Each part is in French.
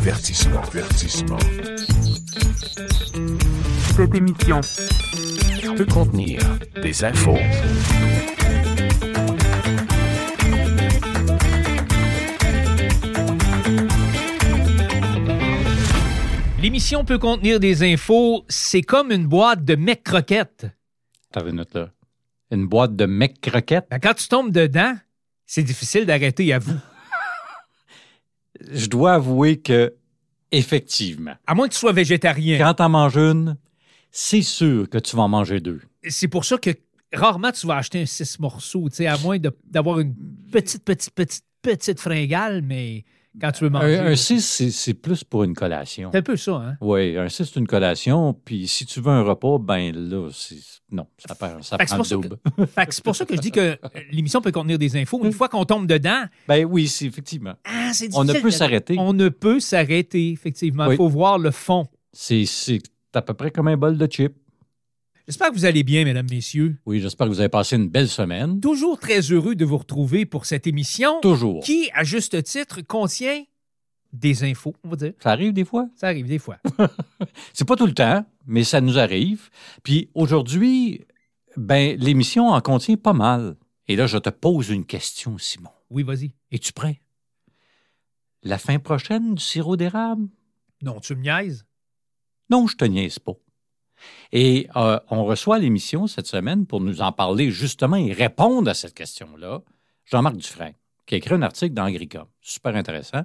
Avertissement. Avertissement. Cette émission Peut contenir des infos. L'émission peut contenir des infos. C'est comme une boîte de mecs croquettes. T'as une note là. Une boîte de mecs croquettes? Ben, quand tu tombes dedans, c'est difficile d'arrêter à vous. Je dois avouer que, effectivement, À moins que tu sois végétarien. quand t'en manges une, c'est sûr que tu vas en manger deux. C'est pour ça que rarement tu vas acheter un six morceaux, tu sais, à moins d'avoir une petite, petite, petite, petite fringale, mais quand tu veux manger. Un, un 6, c'est- plus pour une collation. C'est un peu ça, hein? Oui, un 6, c'est une collation. Puis si tu veux un repas, ben là. Non, ça, perd- ça Fait prend le double. Fait que c'est pour ça que je dis que l'émission peut contenir des infos. Une fois qu'on tombe dedans, Ben oui, c'est effectivement. ah, c'est On ne peut s'arrêter. On ne peut s'arrêter, effectivement. Il Oui. faut voir le fond. C'est c'est à peu près comme un bol de chips. J'espère que vous allez bien, mesdames, messieurs. Oui, j'espère que vous avez passé une belle semaine. Toujours très heureux de vous retrouver pour cette émission Toujours. qui, à juste titre, contient des infos, on va dire. Ça arrive des fois? Ça arrive des fois. C'est pas tout le temps, mais ça nous arrive. Puis aujourd'hui, ben l'émission en contient pas mal. Et là, je te pose une question, Simon. Oui, vas-y. Es-tu prêt? La fin prochaine du sirop d'érable? Non, tu me niaises? Non, je te niaise pas. Et euh, on reçoit l'émission cette semaine pour nous en parler justement et répondre à cette question-là. Jean-Marc Dufresne, qui a écrit un article dans Agricom. Super intéressant.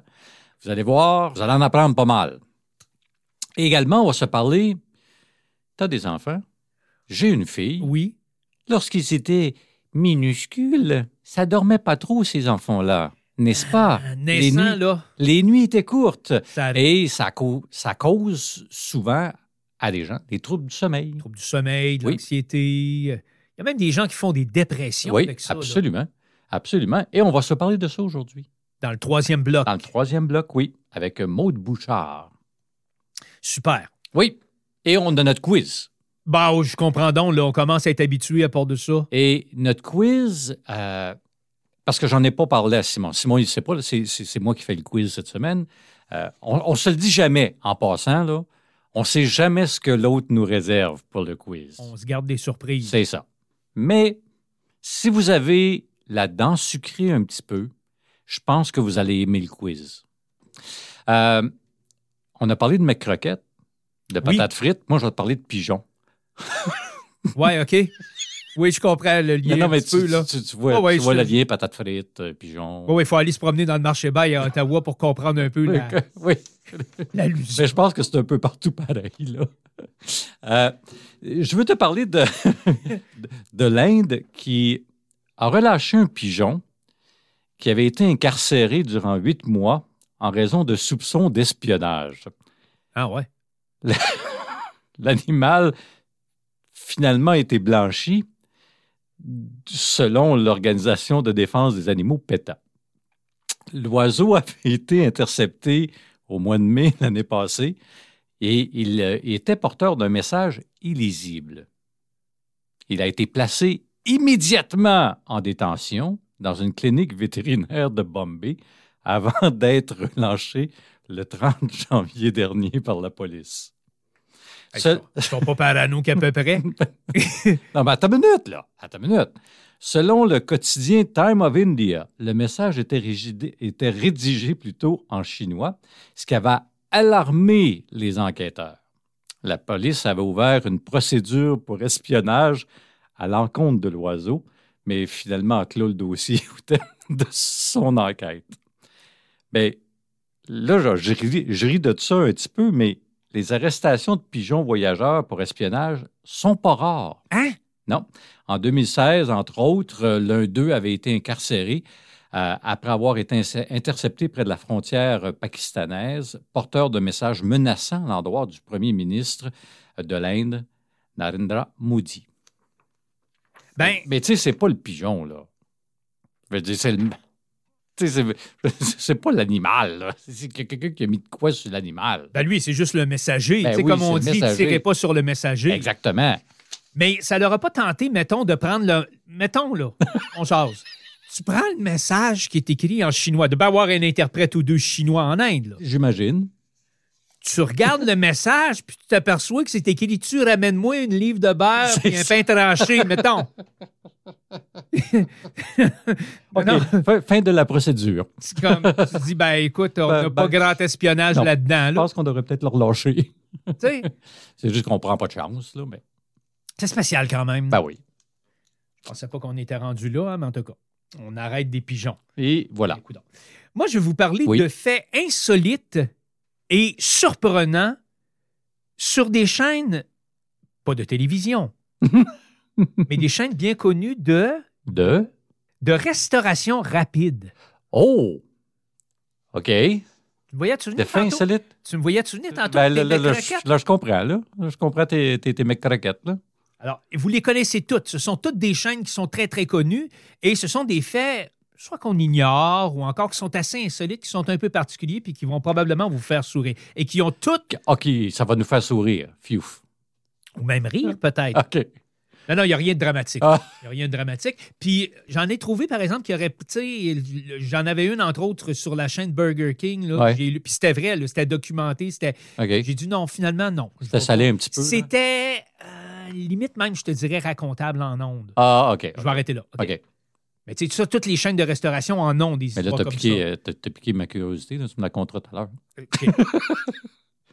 Vous allez voir, vous allez en apprendre pas mal. Et également, on va se parler. T'as des enfants? J'ai une fille. Oui. Lorsqu'ils étaient minuscules, ça dormait pas trop, ces enfants-là. N'est-ce pas? Euh, les, nuits, là, les nuits étaient courtes. ça. Et ça, ça cause souvent à des gens des troubles du sommeil. Troubles du sommeil, de Oui. l'anxiété. Il y a même des gens qui font des dépressions Oui, avec ça. là. absolument. Absolument. Et on va se parler de ça aujourd'hui. Dans le troisième bloc. Dans le troisième bloc, oui, avec Maude Bouchard. Super. Oui. Et on a notre quiz. Bah, oh, je comprends donc, là, on commence à être habitué à part de ça. Et notre quiz, euh, parce que j'en ai pas parlé à Simon. Simon, il ne sait pas, c'est moi qui fais le quiz cette semaine. Euh, on ne se le dit jamais en passant, là. On ne sait jamais ce que l'autre nous réserve pour le quiz. On se garde des surprises. C'est ça. Mais si vous avez la dent sucrée un petit peu, je pense que vous allez aimer le quiz. Euh, on a parlé de mes croquettes, de Oui. patates frites. Moi, je vais te parler de pigeons. Ouais, OK. Oui, je comprends le lien non, mais petit peu, tu, là. tu- tu vois, ouais, tu vois le lien patates frites, euh, pigeons. Oui, il faut aller se promener dans le marché bail à Ottawa pour comprendre un peu la, Oui. Mais je pense que c'est un peu partout pareil, là. Euh, je veux te parler de, de l'Inde qui a relâché un pigeon qui avait été incarcéré durant huit mois en raison de soupçons d'espionnage. Ah ouais. L'animal finalement a été blanchi selon l'Organisation de défense des animaux PETA. L'oiseau avait été intercepté au mois de mai l'année passée et il euh, était porteur d'un message illisible. Il a été placé immédiatement en détention dans une clinique vétérinaire de Bombay avant d'être relâché le 30 janvier dernier par la police. Ils sont- Ils sont pas parano qu'à peu près. non, mais attends une minute, là. Attends une minute. Selon le quotidien Time of India, le message était, rédigé plutôt en chinois, ce qui avait alarmé les enquêteurs. La police avait ouvert une procédure pour espionnage à l'encontre de l'oiseau, mais finalement a clos le dossier au terme de son enquête. Mais là, je, je ris, je ris de ça un petit peu, mais les arrestations de pigeons voyageurs pour espionnage sont pas rares. Hein? Non. En 2016, entre autres, euh, l'un d'eux avait été incarcéré euh, après avoir été intercepté près de la frontière euh, pakistanaise, porteur de messages menaçants à l'endroit du premier ministre de l'Inde, Narendra Modi. Ben, Mais tu sais, c'est pas le pigeon, là. Je veux dire, c'est le. C'est- pas l'animal. C'est quelqu'un qui a mis de quoi sur l'animal. ben lui, c'est juste le messager. Ben oui, comme on dit, messager. tirez pas sur le messager. Exactement. Mais ça leur a pas tenté, mettons, de prendre le. Mettons, là, on jase. Tu prends le message qui est écrit en chinois. De pas avoir un interprète ou deux chinois en Inde, là. J'imagine. Tu regardes le message, puis tu t'aperçois que c'est écrit Tu ramène-moi une livre de beurre et un pain tranché, mettons. Fin, de la procédure. C'est comme, tu dis, ben écoute, on Ben, n'a ben, pas grand espionnage là-dedans. Je Là. pense qu'on devrait peut-être le relâcher. Tu sais, C'est juste qu'on prend pas de chance, là, mais... C'est spécial quand même. Ben oui. Je pensais pas qu'on était rendu là, hein, mais en tout cas, on arrête des pigeons. Et voilà. Moi, je vais vous parler Oui. de faits insolites et surprenants sur des chaînes, pas de télévision, mais des chaînes bien connues de, De... de restauration rapide. Oh! OK. Tu me voyais-tu De venir fin tantôt? insolite. Tu me voyais-tu venir tantôt? Ben, là, je, là, je comprends, là. Là, Je comprends tes, tes, tes mecs croquettes, là. Alors, vous les connaissez toutes. Ce sont toutes des chaînes qui sont très, très connues et ce sont des faits, soit qu'on ignore ou encore qui sont assez insolites, qui sont un peu particuliers puis qui vont probablement vous faire sourire et qui ont toutes, OK, ça va nous faire sourire. Fiouf. ou même rire peut-être. OK. Non, non, il n'y a rien de dramatique. Il Ah. n'y a rien de dramatique. Puis j'en ai trouvé, par exemple, qui aurait. Tu sais, j'en avais une, entre autres, sur la chaîne Burger King. Là, Ouais. Puis c'était vrai, c'était documenté. C'était... J'ai dit non, finalement, non. C'était salé un petit peu. C'était euh, limite même, je te dirais, racontable en ondes. Ah, OK. Je vais arrêter là. OK. OK. Mais tu sais, ça, toutes les chaînes de restauration en ondes, des Mais là, t'as comme piqué, ça. euh, t'as- t'as piqué ma curiosité. Là, tu me la compteras tout à l'heure. OK.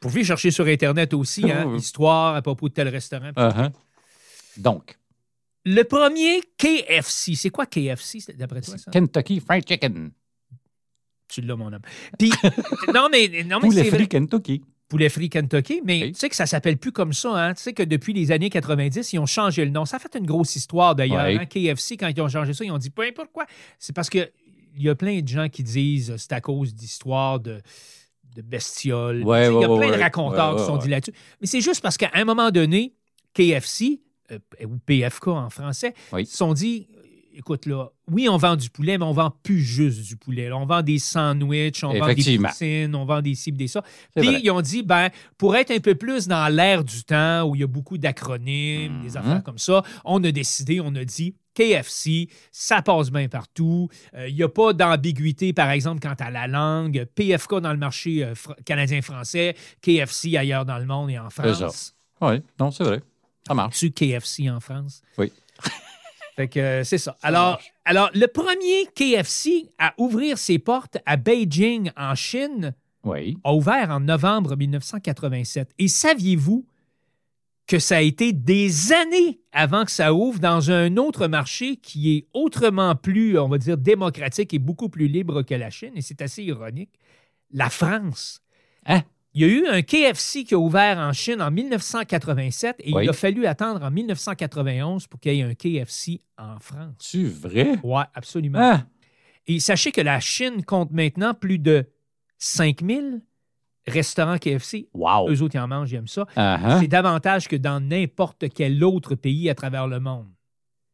Vous pouvez chercher sur Internet aussi, hein, histoire à propos de tel restaurant. Uh-huh. Donc, Le premier KFC, c'est quoi KFC, c'est- d'après toi, ça? Kentucky Fried Chicken. Tu l'as, mon homme. Puis, non, mais, non, mais Poulet c'est vrai. frit Kentucky. Poulet frit Kentucky, mais Oui. tu sais que ça s'appelle plus comme ça. Hein? Tu sais que depuis les années 90, ils ont changé le nom. Ça a fait une grosse histoire d'ailleurs. Oui. hein. KFC, quand ils ont changé ça, ils ont dit peu importe quoi. C'est parce que il y a plein de gens qui disent euh, c'est à cause d'histoires de, de bestioles. Ouais, Tu sais, il y a ouais, plein de raconteurs qui sont dit là-dessus. Mais c'est juste parce qu'à un moment donné, KFC, euh, ou PFK en français, Oui. se sont dit écoute, là, oui, on vend du poulet, mais on vend plus juste du poulet. là. On vend des sandwichs, on vend des poutines, on vend des cibles, des ça. Puis vrai. ils ont dit, ben, pour être un peu plus dans l'air du temps, où il y a beaucoup d'acronymes, des Mhm. affaires comme ça, on a décidé, on a dit, KFC, ça passe bien partout. Euh, Il n'y a pas d'ambiguïté, par exemple, quant à la langue. PFK dans le marché euh, fr- canadien-français, KFC ailleurs dans le monde et en France. Oui, non, c'est vrai. Ça marche. Tu KFC en France? Oui. Fait que euh, c'est ça. Alors, alors, le premier KFC à ouvrir ses portes à Beijing, en Chine, Oui. a ouvert en novembre 1987. Et saviez-vous que ça a été des années avant que ça ouvre dans un autre marché qui est autrement plus, on va dire, démocratique et beaucoup plus libre que la Chine? Et c'est assez ironique. La France. Hein? Il y a eu un KFC qui a ouvert en Chine en 1987 et Oui. il a fallu attendre en 1991 pour qu'il y ait un KFC en France. Tu vrai? Oui, absolument. Ah, Et sachez que la Chine compte maintenant plus de 5000 restaurants KFC. wow. Eux autres, ils en mangent, ils aiment ça. Hein? C'est davantage que dans n'importe quel autre pays à travers le monde.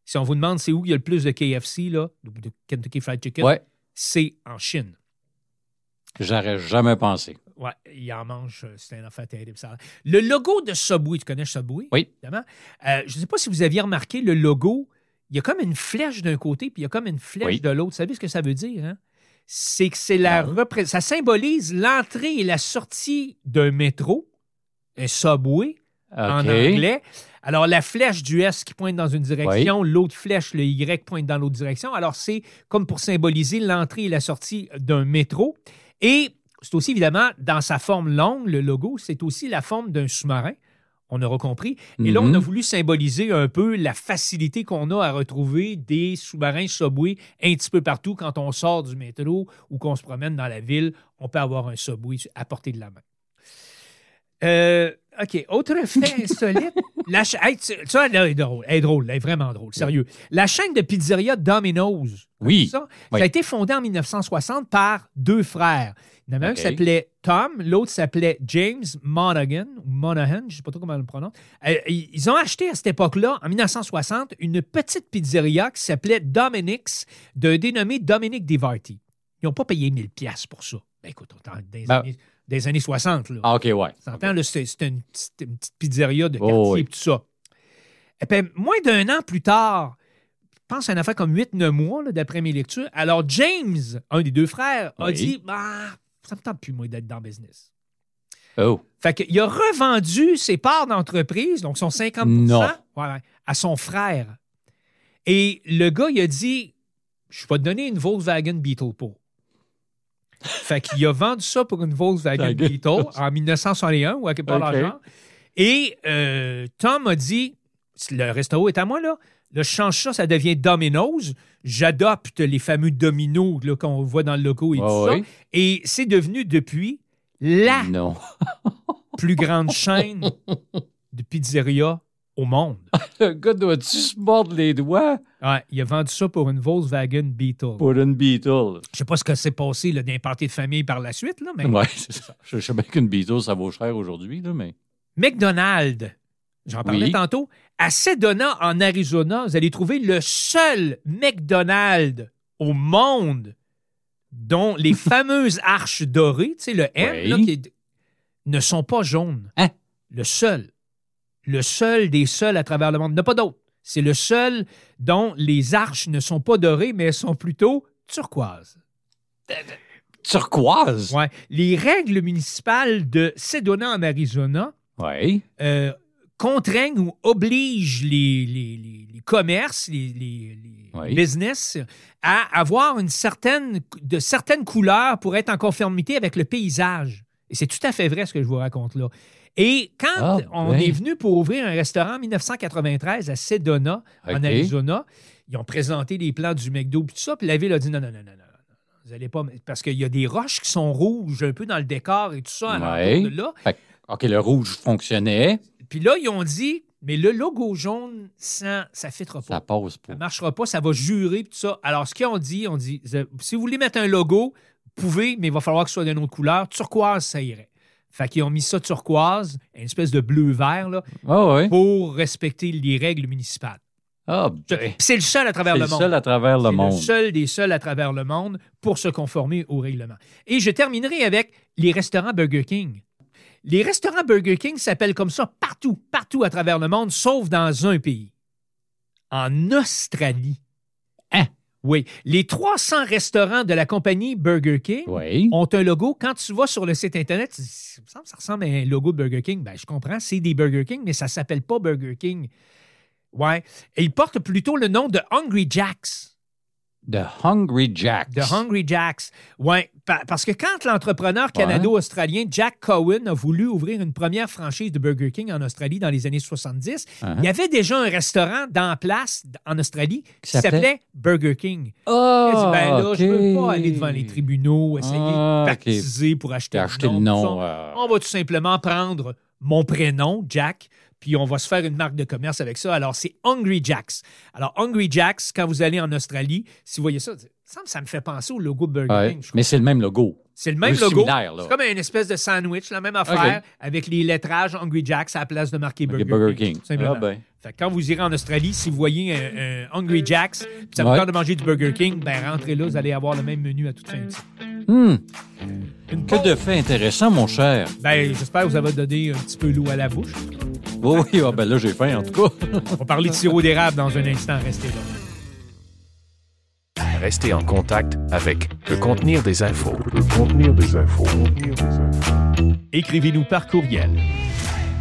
Si on vous demande c'est où il y a le plus de KFC, là, de Kentucky Fried Chicken, Ouais, c'est en Chine. j'aurais jamais pensé. Ouais, ils en mangent, euh, c'est un affaire terrible. Ça. Le logo de Subway, tu connais Subway? Oui. Évidemment. Euh, je ne sais pas si vous aviez remarqué le logo, il y a comme une flèche d'un côté, puis il y a comme une flèche Oui. de l'autre. Vous savez ce que ça veut dire? Hein? C'est que c'est la repré- ça symbolise l'entrée et la sortie d'un métro, un Subway en anglais. Alors, la flèche du S qui pointe dans une direction, l'autre flèche, le Y, pointe dans l'autre direction. Alors, c'est comme pour symboliser l'entrée et la sortie d'un métro. Et c'est aussi, évidemment, dans sa forme longue, le logo, c'est aussi la forme d'un sous-marin. On aura compris. Et là, on Mhm. a voulu symboliser un peu la facilité qu'on a à retrouver des sous-marins Subway un petit peu partout quand on sort du métro ou qu'on se promène dans la ville. On peut avoir un Subway à portée de la main. Euh, OK. Autre fait insolite. la cha- hey, tu- ça, elle est drôle. Elle est drôle. Elle est vraiment drôle. Sérieux. La chaîne de pizzeria Domino's. Oui. Ça, Oui. ça a été fondé en 1960 par deux frères. Il y en avait un qui s'appelait Tom, l'autre s'appelait James Monaghan, ou Monaghan, je ne sais pas trop comment on le prononce. Euh, ils ont acheté à cette époque-là, en 1960, une petite pizzeria qui s'appelait Dominic's, d'un dénommé Dominic Divarty. Ils n'ont pas payé 1000 pièces pour ça. Ben écoute, on est dans des, Ben- années, des années 60, là. Ah, OK, ouais. T'entends, c'était une, petite- une petite pizzeria de Oh, quartier oui. et tout ça. Et puis, moins d'un an plus tard, je pense à une affaire comme 8-9 mois, d'après mes lectures, alors James, un des deux frères, a Oui. dit bah, Ça me tente plus, moi, d'être dans le business. Oh. Fait qu'il a revendu ses parts d'entreprise, donc son 50 Non. à son frère. Et le gars, il a dit Je vais te donner une Volkswagen Beetle pour. Fait qu'il a vendu ça pour une Volkswagen. Beetle en 1961 ou à quelque part dans le OK. genre. Et euh, Tom a dit Le restaurant est à moi, là. Là, je change ça, ça devient Domino's. J'adopte les fameux dominos là, qu'on voit dans le logo et tout ça. Et c'est devenu depuis la Non. plus grande chaîne de pizzeria au monde. Le gars doit-tu se mordre les doigts? Ouais, il a vendu ça pour une Volkswagen Beetle. pour une Beetle? Je sais pas ce que s'est passé là, dans les parties de famille par la suite, là, mais Ouais, c'est ça. Je sais bien qu'une Beetle, ça vaut cher aujourd'hui, là, mais. McDonald's, j'en parlais Oui. tantôt, à Sedona, en Arizona, vous allez trouver le seul McDonald's au monde dont les fameuses arches dorées, tu sais, le M, Oui. là, qui est- ne sont pas jaunes. Hein? Le seul. Le seul des seuls à travers le monde. Il n'y en a pas d'autre. C'est le seul dont les arches ne sont pas dorées, mais elles sont plutôt turquoises. Turquoise? Les règles municipales de Sedona, en Arizona, euh, contraignent ou obligent les, les- les- les commerces, les, business à avoir une certaine, de certaines couleurs pour être en conformité avec le paysage. Et c'est tout à fait vrai ce que je vous raconte là. Et quand Ah, on ben. est venu pour ouvrir un restaurant en 1993 à Sedona, en. Arizona, ils ont présenté les plans du McDo et tout ça, puis la ville a dit non, non, non, non, non, non, vous allez pas... Parce qu'il y a des roches qui sont rouges un peu dans le décor et tout ça, à Ouais. l'entour de là. Fait OK, le rouge fonctionnait. Puis là, ils ont dit, mais le logo jaune, ça ne fitera pas. Ça passe Ça pas. ne marchera pas, ça va jurer, puis tout ça. Alors, ce qu'ils ont dit, on dit, si vous voulez mettre un logo, vous pouvez, mais il va falloir que ce soit d'une autre couleur. Turquoise, ça irait. Fait qu'ils ont mis ça turquoise, une espèce de bleu-vert, là, Ah oui. pour respecter les règles municipales. Ah, ben. C'est le seul à travers C'est le le monde. seul à travers le C'est monde. le seul des seuls à travers le monde pour se conformer au règlement. Et je terminerai avec les restaurants Burger King. Les restaurants Burger King s'appellent comme ça partout, partout à travers le monde, sauf dans un pays. En Australie. Hein? Oui. Les 300 restaurants de la compagnie Burger King Oui. ont un logo. Quand tu vas sur le site Internet, tu dis, ça ressemble à un logo de Burger King. Ben, je comprends, c'est des Burger King, mais ça ne s'appelle pas Burger King. Ouais. Et ils portent plutôt le nom de Hungry Jacks. The Hungry Jacks. The Hungry Jacks. Oui, parce que quand l'entrepreneur canado-australien Jack Cohen a voulu ouvrir une première franchise de Burger King en Australie dans les années 70, Uh-huh. il y avait déjà un restaurant dans place en Australie qui s'appelait? Burger King. Il a Ah, dit, ben là, je ne peux OK. pas aller devant les tribunaux, essayer Ah, de OK. baptiser pour acheter, le nom. euh, On va tout simplement prendre mon prénom, Jack, puis on va se faire une marque de commerce avec ça. Alors, c'est Hungry Jacks. Alors, Hungry Jacks, quand vous allez en Australie, si vous voyez ça, ça, me- ça me fait penser au logo de Burger. King. Mais c'est le même logo. C'est le même logo. C'est comme une espèce de sandwich, la même affaire, avec les lettrages Hungry Jacks à la place de marquer Burger, Burger King. King. simplement. Ah, ben. Fait que quand vous irez en Australie, si vous voyez un, un Hungry Jacks, puis ça vous tente de manger du Burger King, ben rentrez là, vous allez avoir le même menu à toute fin. Hmm, Une que de faits intéressants, mon cher. Ben, j'espère que vous avez donné un petit peu l'eau à la bouche. Oui, oui, ah, ben là, j'ai faim, en tout cas. On va parler de sirop d'érable dans un instant. Restez là. Restez en contact avec le contenir des infos. Le contenir des infos. Écrivez-nous par courriel.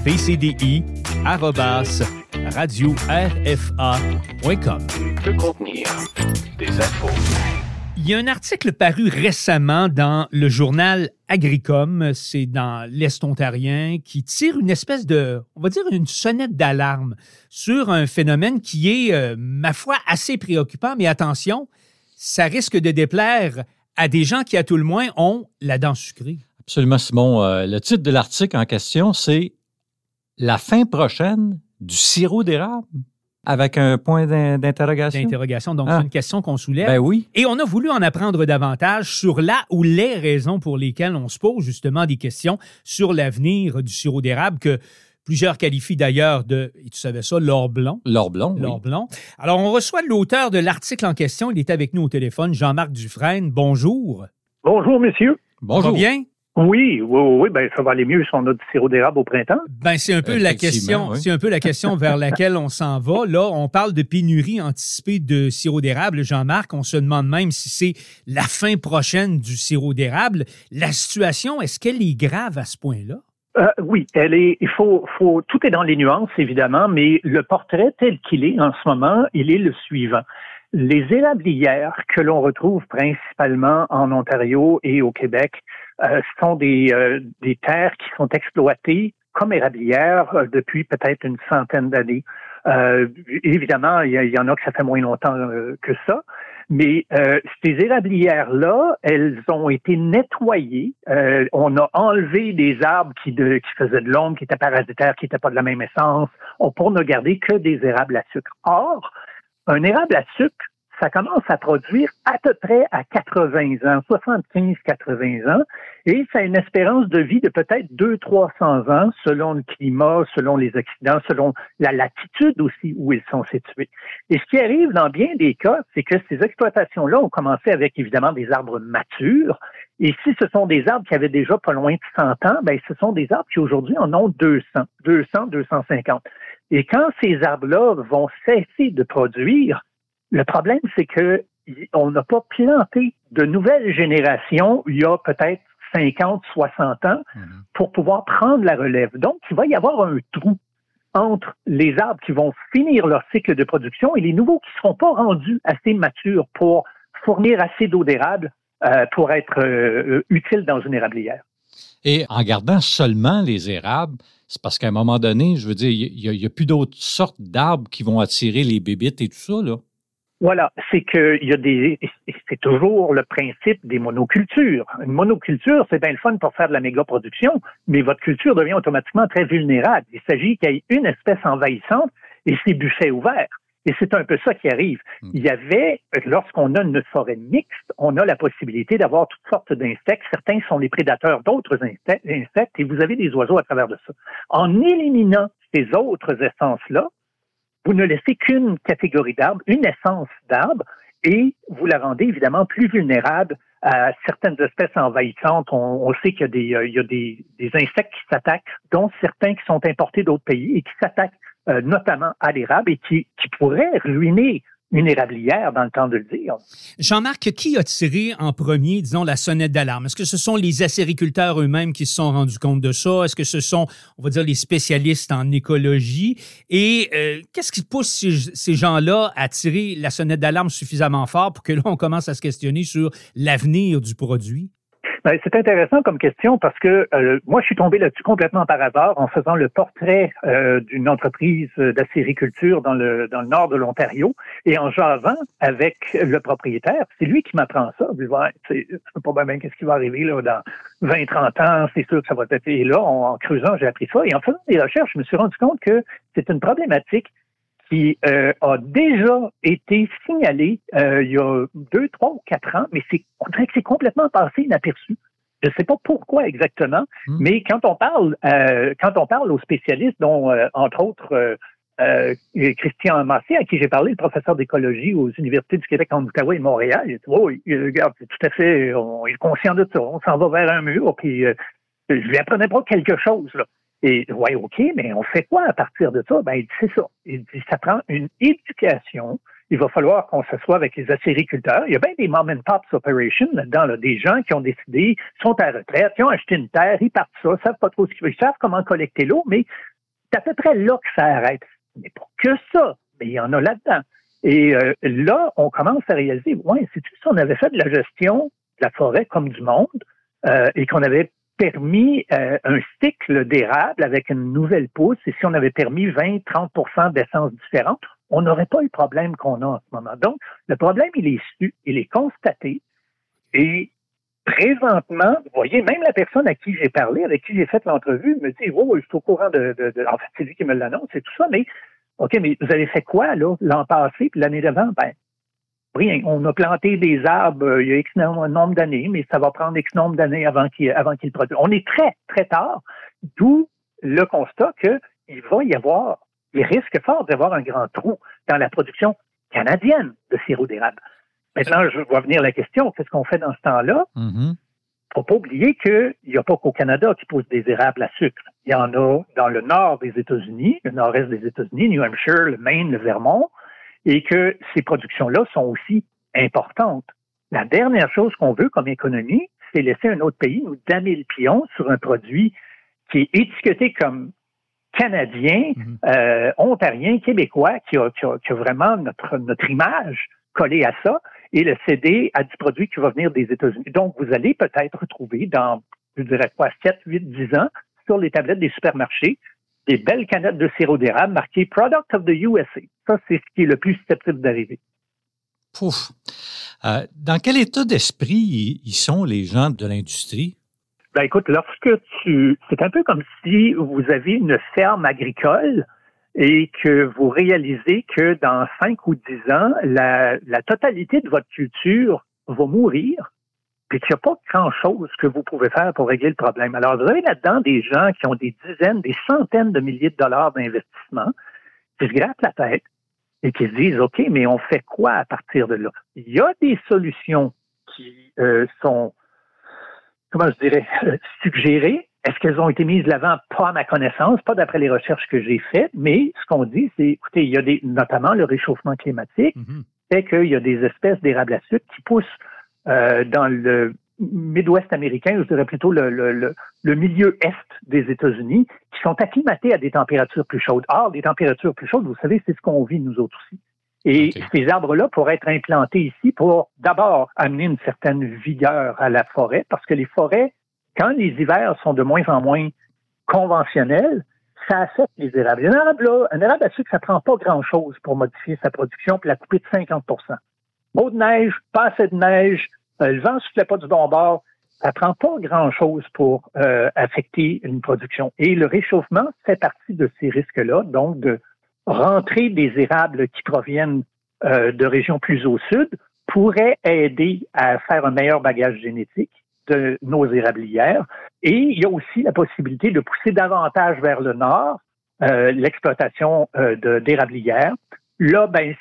pcdi radio-rfa.com. Le contenir des infos. Il y a un article paru récemment dans le journal Agricom, c'est dans l'Est ontarien, qui tire une espèce de, on va dire, une sonnette d'alarme sur un phénomène qui est, euh, ma foi, assez préoccupant, mais attention, ça risque de déplaire à des gens qui, à tout le moins, ont la dent sucrée. Absolument, Simon. Euh, le titre de l'article en question, c'est La fin prochaine du sirop d'érable avec un point d'in- d'interrogation. D'interrogation, donc Ah. c'est une question qu'on soulève. Ben oui. Et on a voulu en apprendre davantage sur la ou les raisons pour lesquelles on se pose justement des questions sur l'avenir du sirop d'érable que plusieurs qualifient d'ailleurs de, et tu savais ça, l'or blond. L'or blond. oui. L'or blond. Alors, on reçoit l'auteur de l'article en question. Il est avec nous au téléphone, Jean-Marc Dufresne. Bonjour. Bonjour, messieurs. Bonjour. Ça va bien? Oui, oui, oui, ben, ça va aller mieux si on a du sirop d'érable au printemps. Ben, c'est un peu la question, oui. c'est un peu la question vers laquelle on s'en va. Là, on parle de pénurie anticipée de sirop d'érable. Jean-Marc, on se demande même si c'est la fin prochaine du sirop d'érable. La situation, est-ce qu'elle est grave à ce point-là? Euh, oui, elle est. Il faut, faut. Tout est dans les nuances, évidemment, mais le portrait tel qu'il est en ce moment, il est le suivant. Les érablières que l'on retrouve principalement en Ontario et au Québec euh, sont des, euh, des terres qui sont exploitées comme érablières euh, depuis peut-être une centaine d'années. Euh, évidemment, il y, en a que ça fait moins longtemps que ça, mais ces érablières-là, elles ont été nettoyées. on a enlevé des arbres qui, de, qui faisaient de l'ombre, qui étaient parasitaires, qui n'étaient pas de la même essence, pour ne garder que des érables à sucre. Or, un érable à sucre, ça commence à produire à peu près à 80 ans, 75-80 ans, et ça a une espérance de vie de peut-être 200-300 ans selon le climat, selon les accidents, selon la latitude aussi où ils sont situés. Et ce qui arrive dans bien des cas, c'est que ces exploitations-là ont commencé avec évidemment des arbres matures, et si ce sont des arbres qui avaient déjà pas loin de 100 ans, ben ce sont des arbres qui aujourd'hui en ont 200, 200, 250. Et quand ces arbres-là vont cesser de produire, le problème, c'est que on n'a pas planté de nouvelles générations il y a peut-être 50, 60 ans mhm. pour pouvoir prendre la relève. Donc, il va y avoir un trou entre les arbres qui vont finir leur cycle de production et les nouveaux qui ne seront pas rendus assez matures pour fournir assez d'eau d'érable euh, pour être euh, utiles dans une érablière. Et en gardant seulement les érables, c'est parce qu'à un moment donné, je veux dire, il n'y a, a, plus d'autres sortes d'arbres qui vont attirer les bébites et tout ça, là. Voilà, c'est que il y a des, c'est toujours le principe des monocultures. Une monoculture, c'est bien le fun pour faire de la méga production, mais votre culture devient automatiquement très vulnérable. Il s'agit qu'il y ait une espèce envahissante et c'est buffet ouvert. Et c'est un peu ça qui arrive. Hmm. Il y avait, lorsqu'on a une forêt mixte, on a la possibilité d'avoir toutes sortes d'insectes. Certains sont les prédateurs d'autres insectes et vous avez des oiseaux à travers de ça. En éliminant ces autres essences-là, vous ne laissez qu'une catégorie d'arbres, une essence d'arbres, et vous la rendez évidemment plus vulnérable à certaines espèces envahissantes. On, sait qu'il y a, des, euh, insectes qui s'attaquent, dont certains qui sont importés d'autres pays et qui s'attaquent euh, notamment à l'érable et qui pourraient ruiner une érablière dans le temps de le dire. Jean-Marc, qui a tiré en premier, disons, la sonnette d'alarme? Est-ce que ce sont les acériculteurs eux-mêmes qui se sont rendus compte de ça? Est-ce que ce sont, on va dire, les spécialistes en écologie? Et euh, qu'est-ce qui pousse ces, ces gens-là à tirer la sonnette d'alarme suffisamment fort pour que là, on commence à se questionner sur l'avenir du produit? Ben, c'est intéressant comme question parce que euh, moi, je suis tombé là-dessus complètement par hasard en faisant le portrait euh, d'une entreprise d'acériculture dans le, dans le nord de l'Ontario et en jasant avec le propriétaire. C'est lui qui m'apprend ça. Je sais pas bien qu'est-ce qui va arriver là, dans 20, 30 ans. C'est sûr que ça va être... Et là, en creusant, j'ai appris ça. Et en faisant des recherches, je me suis rendu compte que c'est une problématique qui euh, a déjà été signalé euh, il y a deux, trois ou quatre ans, mais c'est on dirait que c'est complètement passé inaperçu. Je ne sais pas pourquoi exactement, hmm. mais quand on parle euh, quand on parle aux spécialistes, dont entre autres Christian Massé, à qui j'ai parlé, le professeur d'écologie aux universités du Québec, en Outaouais et Montréal, il dit oh, regarde, c'est tout à fait, on est conscient de ça, on s'en va vers un mur, puis je lui apprenais pas quelque chose là. Et ouais, OK, mais on fait quoi à partir de ça? Ben, il dit, c'est ça. Il dit, ça prend une éducation. Il va falloir qu'on s'assoie avec les acériculteurs. Il y a bien des mom and pops operations là-dedans, là, des gens qui ont décidé, sont à retraite, qui ont acheté une terre, ils partent ça, savent pas trop ce qu'ils veulent, ils savent comment collecter l'eau, mais c'est à peu près là que ça arrête. Mais pas que ça, mais il y en a là-dedans. Et euh, là, on commence à réaliser, ouais, c'est si on avait fait de la gestion de la forêt comme du monde euh, et qu'on avait permis euh, un cycle d'érable avec une nouvelle pousse, et si on avait permis 20-30% d'essence différentes, on n'aurait pas eu le problème qu'on a en ce moment. Donc, le problème, il est su, il est constaté, et présentement, vous voyez, même la personne à qui j'ai parlé, avec qui j'ai fait l'entrevue, me dit, oh, je suis au courant de, de, de... en fait, c'est lui qui me l'annonce et tout ça, mais OK, mais vous avez fait quoi, là, l'an passé, puis l'année d'avant? Ben, rien. On a planté des arbres euh, il y a X nombre d'années, mais ça va prendre X nombre d'années avant qu'ils avant produisent. On est très, très tard, d'où le constat qu'il va y avoir, il risque fort d'avoir un grand trou dans la production canadienne de sirop d'érable. Maintenant, je vois venir la question, qu'est-ce qu'on fait dans ce temps-là? Il mm-hmm. ne faut pas oublier qu'il n'y a pas qu'au Canada qui pousse des érables à sucre. Il y en a dans le nord des États-Unis, le nord-est des États-Unis, New Hampshire, le Maine, le Vermont et que ces productions-là sont aussi importantes. La dernière chose qu'on veut comme économie, c'est laisser un autre pays nous damer le pion sur un produit qui est étiqueté comme canadien, Mhm. euh, ontarien, québécois, qui a, qui a- qui a vraiment notre, notre image collée à ça, et le CD a du produit qui va venir des États-Unis. Donc, vous allez peut-être retrouver dans, je dirais quoi, 7, 8, 10 ans, sur les tablettes des supermarchés, des belles canettes de sirop d'érable marquées Product of the USA. Ça, c'est ce qui est le plus susceptible d'arriver. Pouf. Euh, dans quel état d'esprit ils- sont, les gens de l'industrie? Ben écoute, lorsque tu, c'est un peu comme si vous avez une ferme agricole et que vous réalisez que dans 5 ou 10 ans, la, la totalité de votre culture va mourir, puis qu'il n'y a pas grand-chose que vous pouvez faire pour régler le problème. Alors, vous avez là-dedans des gens qui ont des dizaines, des centaines de milliers de dollars d'investissement, qui se grattent la tête et qui se disent, OK, mais on fait quoi à partir de là? Il y a des solutions qui euh, sont comment je dirais, euh, suggérées. Est-ce qu'elles ont été mises de l'avant? Pas à ma connaissance, pas d'après les recherches que j'ai faites, mais ce qu'on dit, c'est, écoutez, il y a des, notamment le réchauffement climatique, Mhm. fait qu'il y a des espèces d'érable à sucre qui poussent euh, dans le Midwest américain, je dirais plutôt le, le, le, le milieu est des États-Unis, qui sont acclimatés à des températures plus chaudes. Or, des températures plus chaudes, vous savez, c'est ce qu'on vit nous autres aussi. Et ces arbres-là pourraient être implantés ici pour d'abord amener une certaine vigueur à la forêt, parce que les forêts, quand les hivers sont de moins en moins conventionnels, ça affecte les érables. Un érable, là, un érable à sucre, ça prend pas grand-chose pour modifier sa production puis la couper de 50 Beau de neige, pas assez de neige, euh, le vent ne soufflait pas du bon bord, ça prend pas grand-chose pour euh, affecter une production. Et le réchauffement fait partie de ces risques-là, donc de rentrer des érables qui proviennent euh, de régions plus au sud pourrait aider à faire un meilleur bagage génétique de nos érablières. Et il y a aussi la possibilité de pousser davantage vers le nord l'exploitation d'érablières. Là, ben,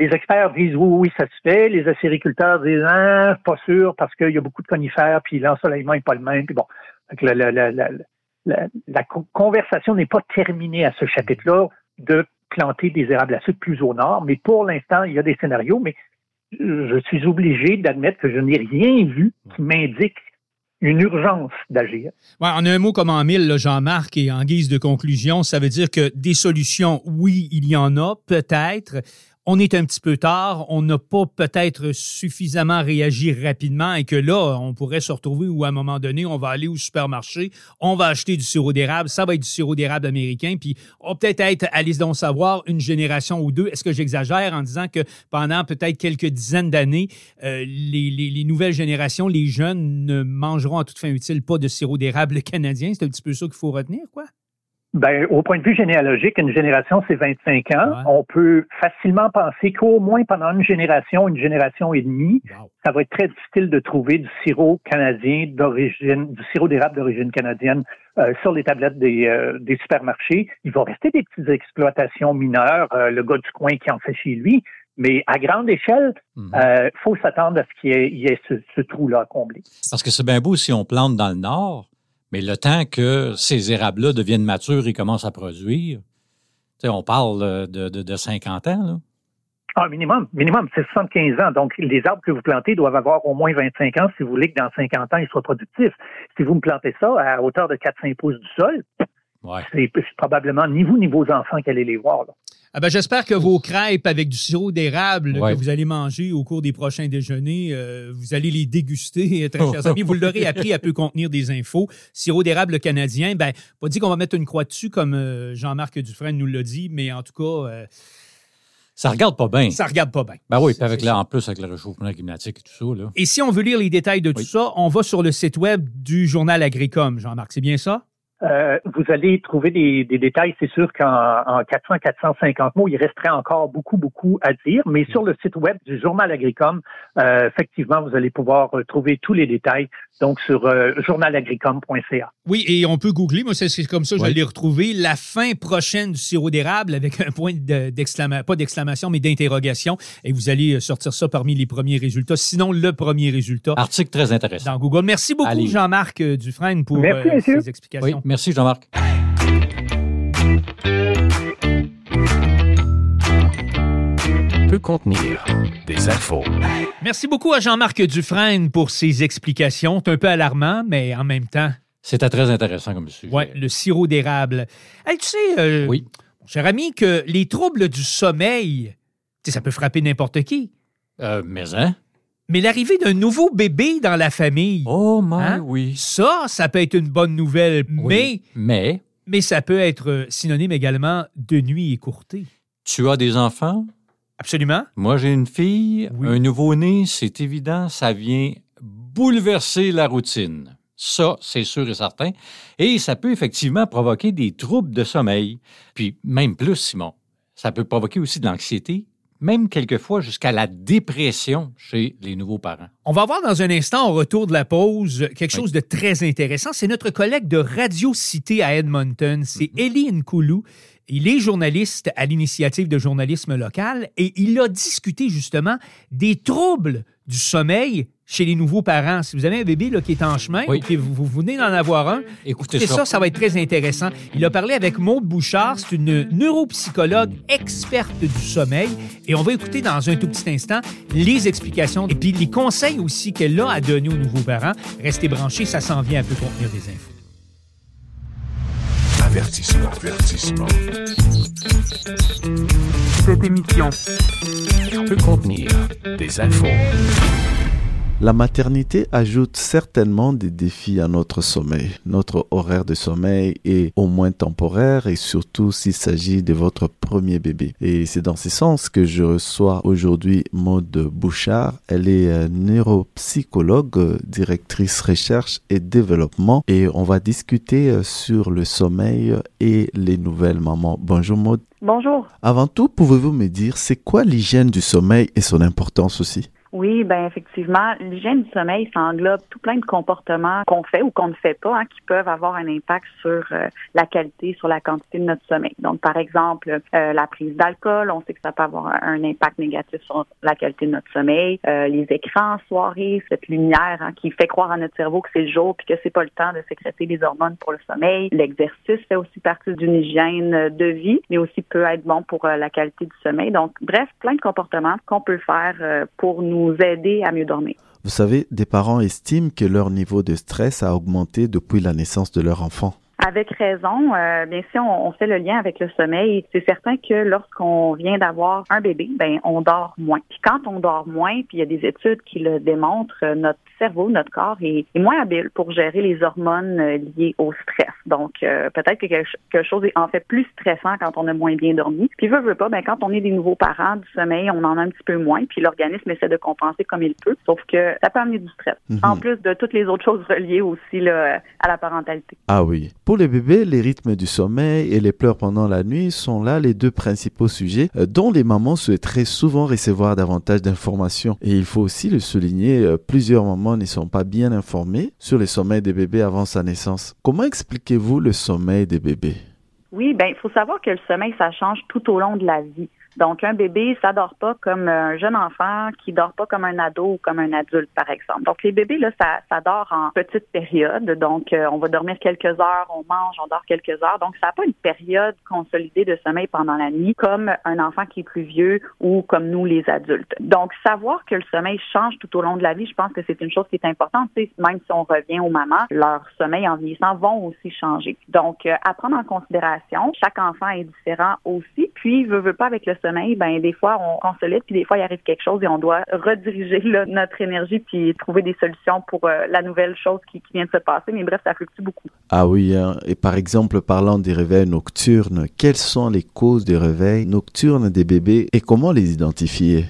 les experts disent oui, oui, ça se fait. Les acériculteurs disent ah, pas sûr parce qu'il y a beaucoup de conifères, puis l'ensoleillement n'est pas le même. Puis bon, la, la, la, la, la- la co- conversation n'est pas terminée à ce chapitre-là de planter des érables à sucre plus au nord, mais pour l'instant, il y a des scénarios, mais je suis obligé d'admettre que je n'ai rien vu qui m'indique une urgence d'agir. En un mot comme en mille, Jean-Marc, et en guise de conclusion, ça veut dire que des solutions, oui, il y en a, peut-être. On est un petit peu tard, on n'a pas peut-être suffisamment réagi rapidement et que là, on pourrait se retrouver où à un moment donné, on va aller au supermarché, on va acheter du sirop d'érable, ça va être du sirop d'érable américain, puis on va peut-être être, allez donc savoir, une génération ou deux. Est-ce que j'exagère en disant que pendant peut-être quelques dizaines d'années, euh, les, les- les nouvelles générations, les jeunes ne mangeront à toute fin utile pas de sirop d'érable canadien? C'est un petit peu ça qu'il faut retenir, quoi? Ben, au point de vue généalogique, une génération, c'est 25 ans. Ouais. On peut facilement penser qu'au moins pendant une génération, une génération et demie, Wow. ça va être très difficile de trouver du sirop canadien d'origine, du sirop d'érable d'origine canadienne euh, sur les tablettes des, euh, des supermarchés. Il va rester des petites exploitations mineures, euh, le gars du coin qui en fait chez lui, mais à grande échelle, Mhm. euh, faut s'attendre à ce qu'il y ait, il y ait ce, ce trou-là à combler. Parce que c'est bien beau si on plante dans le nord, mais le temps que ces érables-là deviennent matures et commencent à produire, on parle de, de, de 50 ans. Là. Ah, minimum, minimum, c'est 75 ans. Donc, les arbres que vous plantez doivent avoir au moins 25 ans si vous voulez que dans 50 ans, ils soient productifs. Si vous me plantez ça à hauteur de 4-5 pouces du sol, Ouais. c'est c'est probablement ni vous ni vos enfants qui allez les voir. là. Ah ben, J'espère que vos crêpes avec du sirop d'érable Ouais. que vous allez manger au cours des prochains déjeuners, euh, vous allez les déguster, très chers amis. Vous l'aurez appris, elle peut contenir des infos. Sirop d'érable canadien, ben, pas dit qu'on va mettre une croix dessus comme euh, Jean-Marc Dufresne nous l'a dit, mais en tout cas, euh, Ça regarde pas bien. ça regarde pas bien. Ben oui, puis avec là, en plus, avec le réchauffement climatique et tout ça. Là. Et si on veut lire les détails de tout ça, on va sur le site web du journal Agricom, Jean-Marc. C'est bien ça? Euh, vous allez trouver des, des détails. C'est sûr qu'en en 400-450 mots, il resterait encore beaucoup, beaucoup à dire. Mais sur le site web du Journal Agricom, euh, effectivement, vous allez pouvoir euh, trouver tous les détails. Donc, sur euh, journalagricom.ca. Oui, et on peut googler, moi c'est comme ça que je Oui. l'ai retrouvé, la fin prochaine du sirop d'érable avec un point de- d'exclamation, pas d'exclamation, mais d'interrogation. Et vous allez sortir ça parmi les premiers résultats, sinon le premier résultat Article très intéressant. dans Google. Merci beaucoup. Jean-Marc Dufresne, pour Merci, euh, ces Oui, explications. Merci Jean-Marc. Peut contenir des infos. Merci beaucoup à Jean-Marc Dufresne pour ses explications. C'est un peu alarmant, mais en même temps, C'était très intéressant comme sujet. Oui, le sirop d'érable. Hey, tu sais, euh, Oui. mon cher ami, que les troubles du sommeil, tu sais, ça peut frapper n'importe qui. Euh, mais hein? Mais l'arrivée d'un nouveau bébé dans la famille, Oh, my, Hein? oui. ça, ça peut être une bonne nouvelle, mais, Oui. Mais, mais ça peut être euh, synonyme également de nuit écourtée. tu as des enfants? Absolument. Moi, j'ai une fille. Oui. Un nouveau-né, c'est évident, ça vient bouleverser la routine. Ça, c'est sûr et certain. Et ça peut effectivement provoquer des troubles de sommeil. Puis même plus, Simon, ça peut provoquer aussi de l'anxiété, même quelquefois jusqu'à la dépression chez les nouveaux parents. On va voir dans un instant, au retour de la pause, quelque chose de très intéressant. C'est notre collègue de Radio Cité à Edmonton. C'est Elie Nkoulou. Il est journaliste à l'initiative de journalisme local et il a discuté justement des troubles du sommeil chez les nouveaux parents. Si vous avez un bébé là, qui est en chemin Oui. ou que vous, vous venez d'en avoir un, Écoutez Écoutez ça. ça, ça va être très intéressant. Il a parlé avec Maude Bouchard, c'est une neuropsychologue experte du sommeil. Et on va écouter dans un tout petit instant les explications et puis les conseils aussi qu'elle a à donner aux nouveaux parents. Restez branchés, ça s'en vient un peu contenir des infos. Avertissement, avertissement. Cette émission Peut contenir des infos. La maternité ajoute certainement des défis à notre sommeil. Notre horaire de sommeil est au moins temporaire et surtout s'il s'agit de votre premier bébé. Et c'est dans ce sens que je reçois aujourd'hui Maude Bouchard. Elle est euh, neuropsychologue, directrice recherche et développement et on va discuter euh, sur le sommeil et les nouvelles mamans. Bonjour Maude. Bonjour. Avant tout, pouvez-vous me dire c'est quoi l'hygiène du sommeil et son importance aussi? Oui, ben effectivement, l'hygiène du sommeil, ça englobe tout plein de comportements qu'on fait ou qu'on ne fait pas, hein, qui peuvent avoir un impact sur euh, la qualité, sur la quantité de notre sommeil. Donc, par exemple, euh, la prise d'alcool, on sait que ça peut avoir un impact négatif sur la qualité de notre sommeil. Euh, les écrans en soirée, cette lumière hein, qui fait croire à notre cerveau que c'est le jour puis que c'est pas le temps de sécréter les hormones pour le sommeil. L'exercice fait aussi partie d'une hygiène de vie, mais aussi peut être bon pour euh, la qualité du sommeil. Donc, bref, plein de comportements qu'on peut faire euh, pour nous aider à mieux dormir. Vous savez, des parents estiment que leur niveau de stress a augmenté depuis la naissance de leur enfant. Avec raison, euh, bien si on, on fait le lien avec le sommeil, c'est certain que lorsqu'on vient d'avoir un bébé, ben on dort moins. Puis quand on dort moins, puis il y a des études qui le démontrent, euh, notre cerveau, notre corps est, est moins habile pour gérer les hormones euh, liées au stress. Donc euh, peut-être que quelque chose est en fait plus stressant quand on a moins bien dormi. Puis veut, veut pas, ben quand on est des nouveaux parents du sommeil, on en a un petit peu moins, puis l'organisme essaie de compenser comme il peut. Sauf que ça peut amener du stress. Mhm. En plus de toutes les autres choses reliées aussi là, à la parentalité. Ah oui. Pour les bébés, les rythmes du sommeil et les pleurs pendant la nuit sont là les deux principaux sujets euh, dont les mamans souhaiteraient souvent recevoir davantage d'informations. Et il faut aussi le souligner, euh, plusieurs mamans ne sont pas bien informées sur le sommeil des bébés avant sa naissance. Comment expliquez-vous le sommeil des bébés? Oui, ben il faut savoir que le sommeil, ça change tout au long de la vie. Donc, un bébé, ça dort pas comme un jeune enfant qui dort pas comme un ado ou comme un adulte, par exemple. Donc, les bébés, là, ça, ça dort en petite période. Donc, euh, on va dormir quelques heures, on mange, on dort quelques heures. Donc, ça n'a pas une période consolidée de sommeil pendant la nuit comme un enfant qui est plus vieux ou comme nous, les adultes. Donc, savoir que le sommeil change tout au long de la vie, je pense que c'est une chose qui est importante. Tu même si on revient aux mamans, leur sommeil en vieillissant vont aussi changer. Donc, euh, à prendre en considération, chaque enfant est différent aussi. Puis, veut, veut pas avec le ben des fois on consolide, puis des fois il arrive quelque chose et on doit rediriger notre énergie puis trouver des solutions pour euh, la nouvelle chose qui, qui vient de se passer. Mais bref, ça fluctue beaucoup. Ah oui, hein. et par exemple, parlant des réveils nocturnes, quelles sont les causes des réveils nocturnes des bébés et comment les identifier?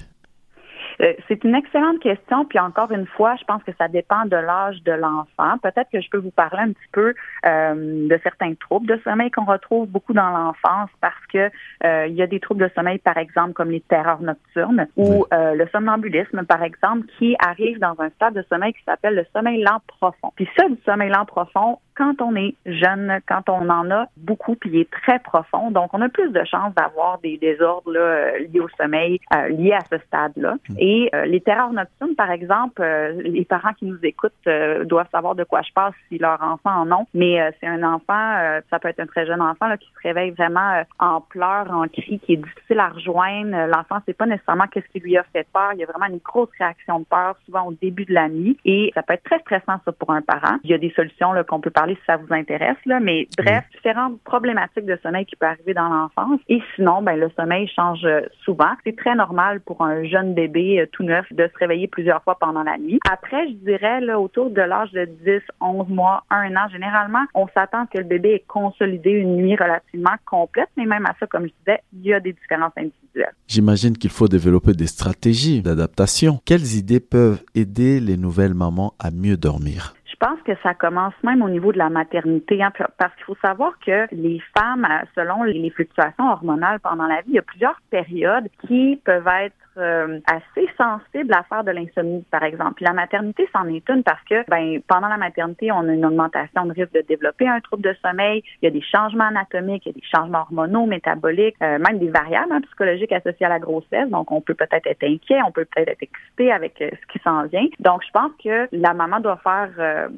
Euh, c'est une excellente question, puis encore une fois, je pense que ça dépend de l'âge de l'enfant. Peut-être que je peux vous parler un petit peu euh, de certains troubles de sommeil qu'on retrouve beaucoup dans l'enfance parce que euh, il y a des troubles de sommeil, par exemple, comme les terreurs nocturnes ou euh, le somnambulisme, par exemple, qui arrive dans un stade de sommeil qui s'appelle le sommeil lent profond. Puis ça, du sommeil lent profond, quand on est jeune, quand on en a beaucoup, puis il est très profond, donc on a plus de chances d'avoir des désordres là, euh, liés au sommeil, euh, liés à ce stade-là. Et euh, les terreurs nocturnes, par exemple, euh, les parents qui nous écoutent euh, doivent savoir de quoi je parle si leur enfant en ont, mais euh, c'est un enfant, euh, ça peut être un très jeune enfant là, qui se réveille vraiment en pleurs, en cris, qui est difficile à rejoindre. L'enfant sait pas nécessairement qu'est-ce qui lui a fait peur. Il y a vraiment une grosse réaction de peur, souvent au début de la nuit, et ça peut être très stressant ça pour un parent. Il y a des solutions qu'on peut parler si ça vous intéresse, là, mais bref, différentes problématiques de sommeil qui peuvent arriver dans l'enfance. Et sinon, ben, le sommeil change euh, souvent. C'est très normal pour un jeune bébé euh, tout neuf de se réveiller plusieurs fois pendant la nuit. Après, je dirais, là, autour de l'âge de 10, 11 mois, 1 an, généralement, on s'attend que le bébé ait consolidé une nuit relativement complète, mais même à ça, comme je disais, il y a des différences individuelles. J'imagine qu'il faut développer des stratégies d'adaptation. Quelles idées peuvent aider les nouvelles mamans à mieux dormir? Je pense que ça commence même au niveau de la maternité, hein, parce qu'il faut savoir que les femmes, selon les fluctuations hormonales pendant la vie, il y a plusieurs périodes qui peuvent être euh, assez sensible à faire de l'insomnie, par exemple. Puis la maternité, c'en est une parce que ben, pendant la maternité, on a une augmentation de risque de développer un trouble de sommeil. Il y a des changements anatomiques, il y a des changements hormonaux, métaboliques, euh, même des variables hein, psychologiques associées à la grossesse. Donc, on peut peut-être être inquiet, on peut peut-être être excité avec euh, ce qui s'en vient. Donc, je pense que la maman doit faire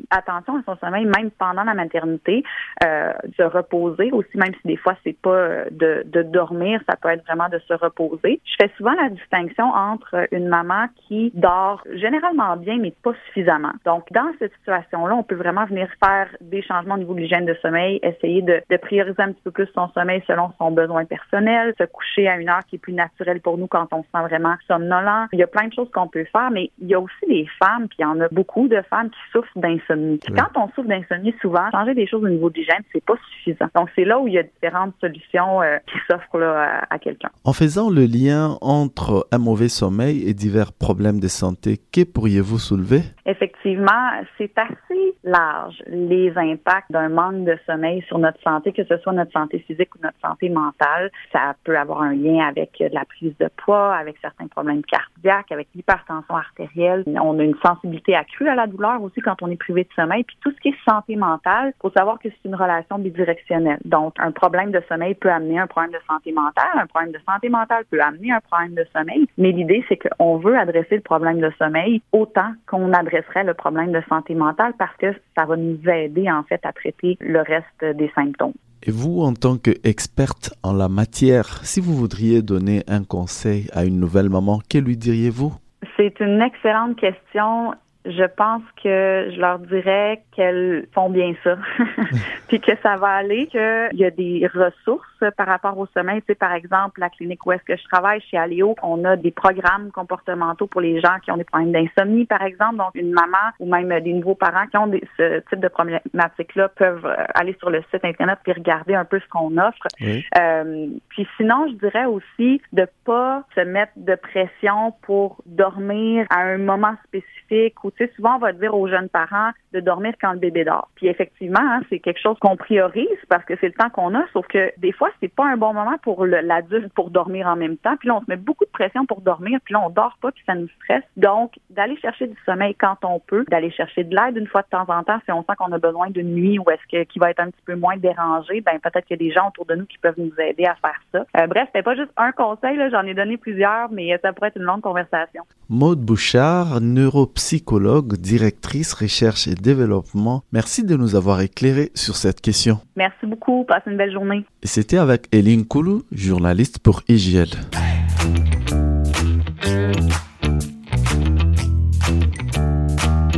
attention à son sommeil, même pendant la maternité, se reposer aussi, même si des fois, c'est pas de dormir, ça peut être vraiment de se reposer. Je fais souvent la distinction entre une maman qui dort généralement bien, mais pas suffisamment. Donc, dans cette situation-là, on peut vraiment venir faire des changements au niveau de l'hygiène de sommeil, essayer de, prioriser un petit peu plus son sommeil selon son besoin personnel, se coucher à une heure qui est plus naturelle pour nous quand on se sent vraiment somnolent. Il y a plein de choses qu'on peut faire, mais il y a aussi des femmes, puis il y en a beaucoup de femmes qui souffrent d'insomnie. Quand on souffre d'insomnie, souvent, changer des choses au niveau de l'hygiène, c'est pas suffisant. Donc, c'est là où il y a différentes solutions euh, qui s'offrent à, à quelqu'un. En faisant le lien entre un mauvais sommeil et divers problèmes de santé. Que pourriez-vous soulever? Effectivement, c'est assez large les impacts d'un manque de sommeil sur notre santé, que ce soit notre santé physique ou notre santé mentale. Ça peut avoir un lien avec la prise de poids, avec certains problèmes cardiaques, avec l'hypertension artérielle. On a une sensibilité accrue à la douleur aussi quand on est privé de sommeil. Puis tout ce qui est santé mentale, faut savoir que c'est une relation bidirectionnelle. Donc, un problème de sommeil peut amener un problème de santé mentale. Un problème de santé mentale peut amener un problème de sommeil. Mais l'idée, c'est qu'on veut adresser le problème de sommeil autant qu'on adresserait le problème de santé mentale parce que ça va nous aider, en fait, à traiter le reste des symptômes. Et vous, en tant qu'experte en la matière, si vous voudriez donner un conseil à une nouvelle maman, que lui diriez-vous? C'est une excellente question je pense que je leur dirais qu'elles font bien ça, puis que ça va aller, qu'il y a des ressources par rapport au sommeil. Tu sais, par exemple, la clinique où est-ce que je travaille, chez Aléo, on a des programmes comportementaux pour les gens qui ont des problèmes d'insomnie, par exemple. Donc, une maman ou même des nouveaux parents qui ont ce type de problématique-là peuvent euh, aller sur le site Internet puis regarder un peu ce qu'on offre. Euh, puis sinon, je dirais aussi de pas se mettre de pression pour dormir à un moment spécifique ou, tu sais, souvent, on va dire aux jeunes parents de dormir quand le bébé dort. Puis effectivement, hein, c'est quelque chose qu'on priorise parce que c'est le temps qu'on a, sauf que des fois, c'est pas un bon moment pour l'adulte pour dormir en même temps. Puis là, on se met beaucoup de pression pour dormir, puis là, on dort pas, puis ça nous stresse. Donc, d'aller chercher du sommeil quand on peut, d'aller chercher de l'aide une fois de temps en temps si on sent qu'on a besoin d'une nuit ou est-ce que qui va être un petit peu moins dérangé, ben peut-être qu'il y a des gens autour de nous qui peuvent nous aider à faire ça. Euh, bref, c'était pas juste un conseil, j'en ai donné plusieurs, mais ça pourrait être une longue conversation. Maude Bouchard, neuropsychologue, directrice recherche et développement. Merci de nous avoir éclairé sur cette question. Merci beaucoup. Passez une belle journée. Et c'était avec Eline Koulou, journaliste pour IGL.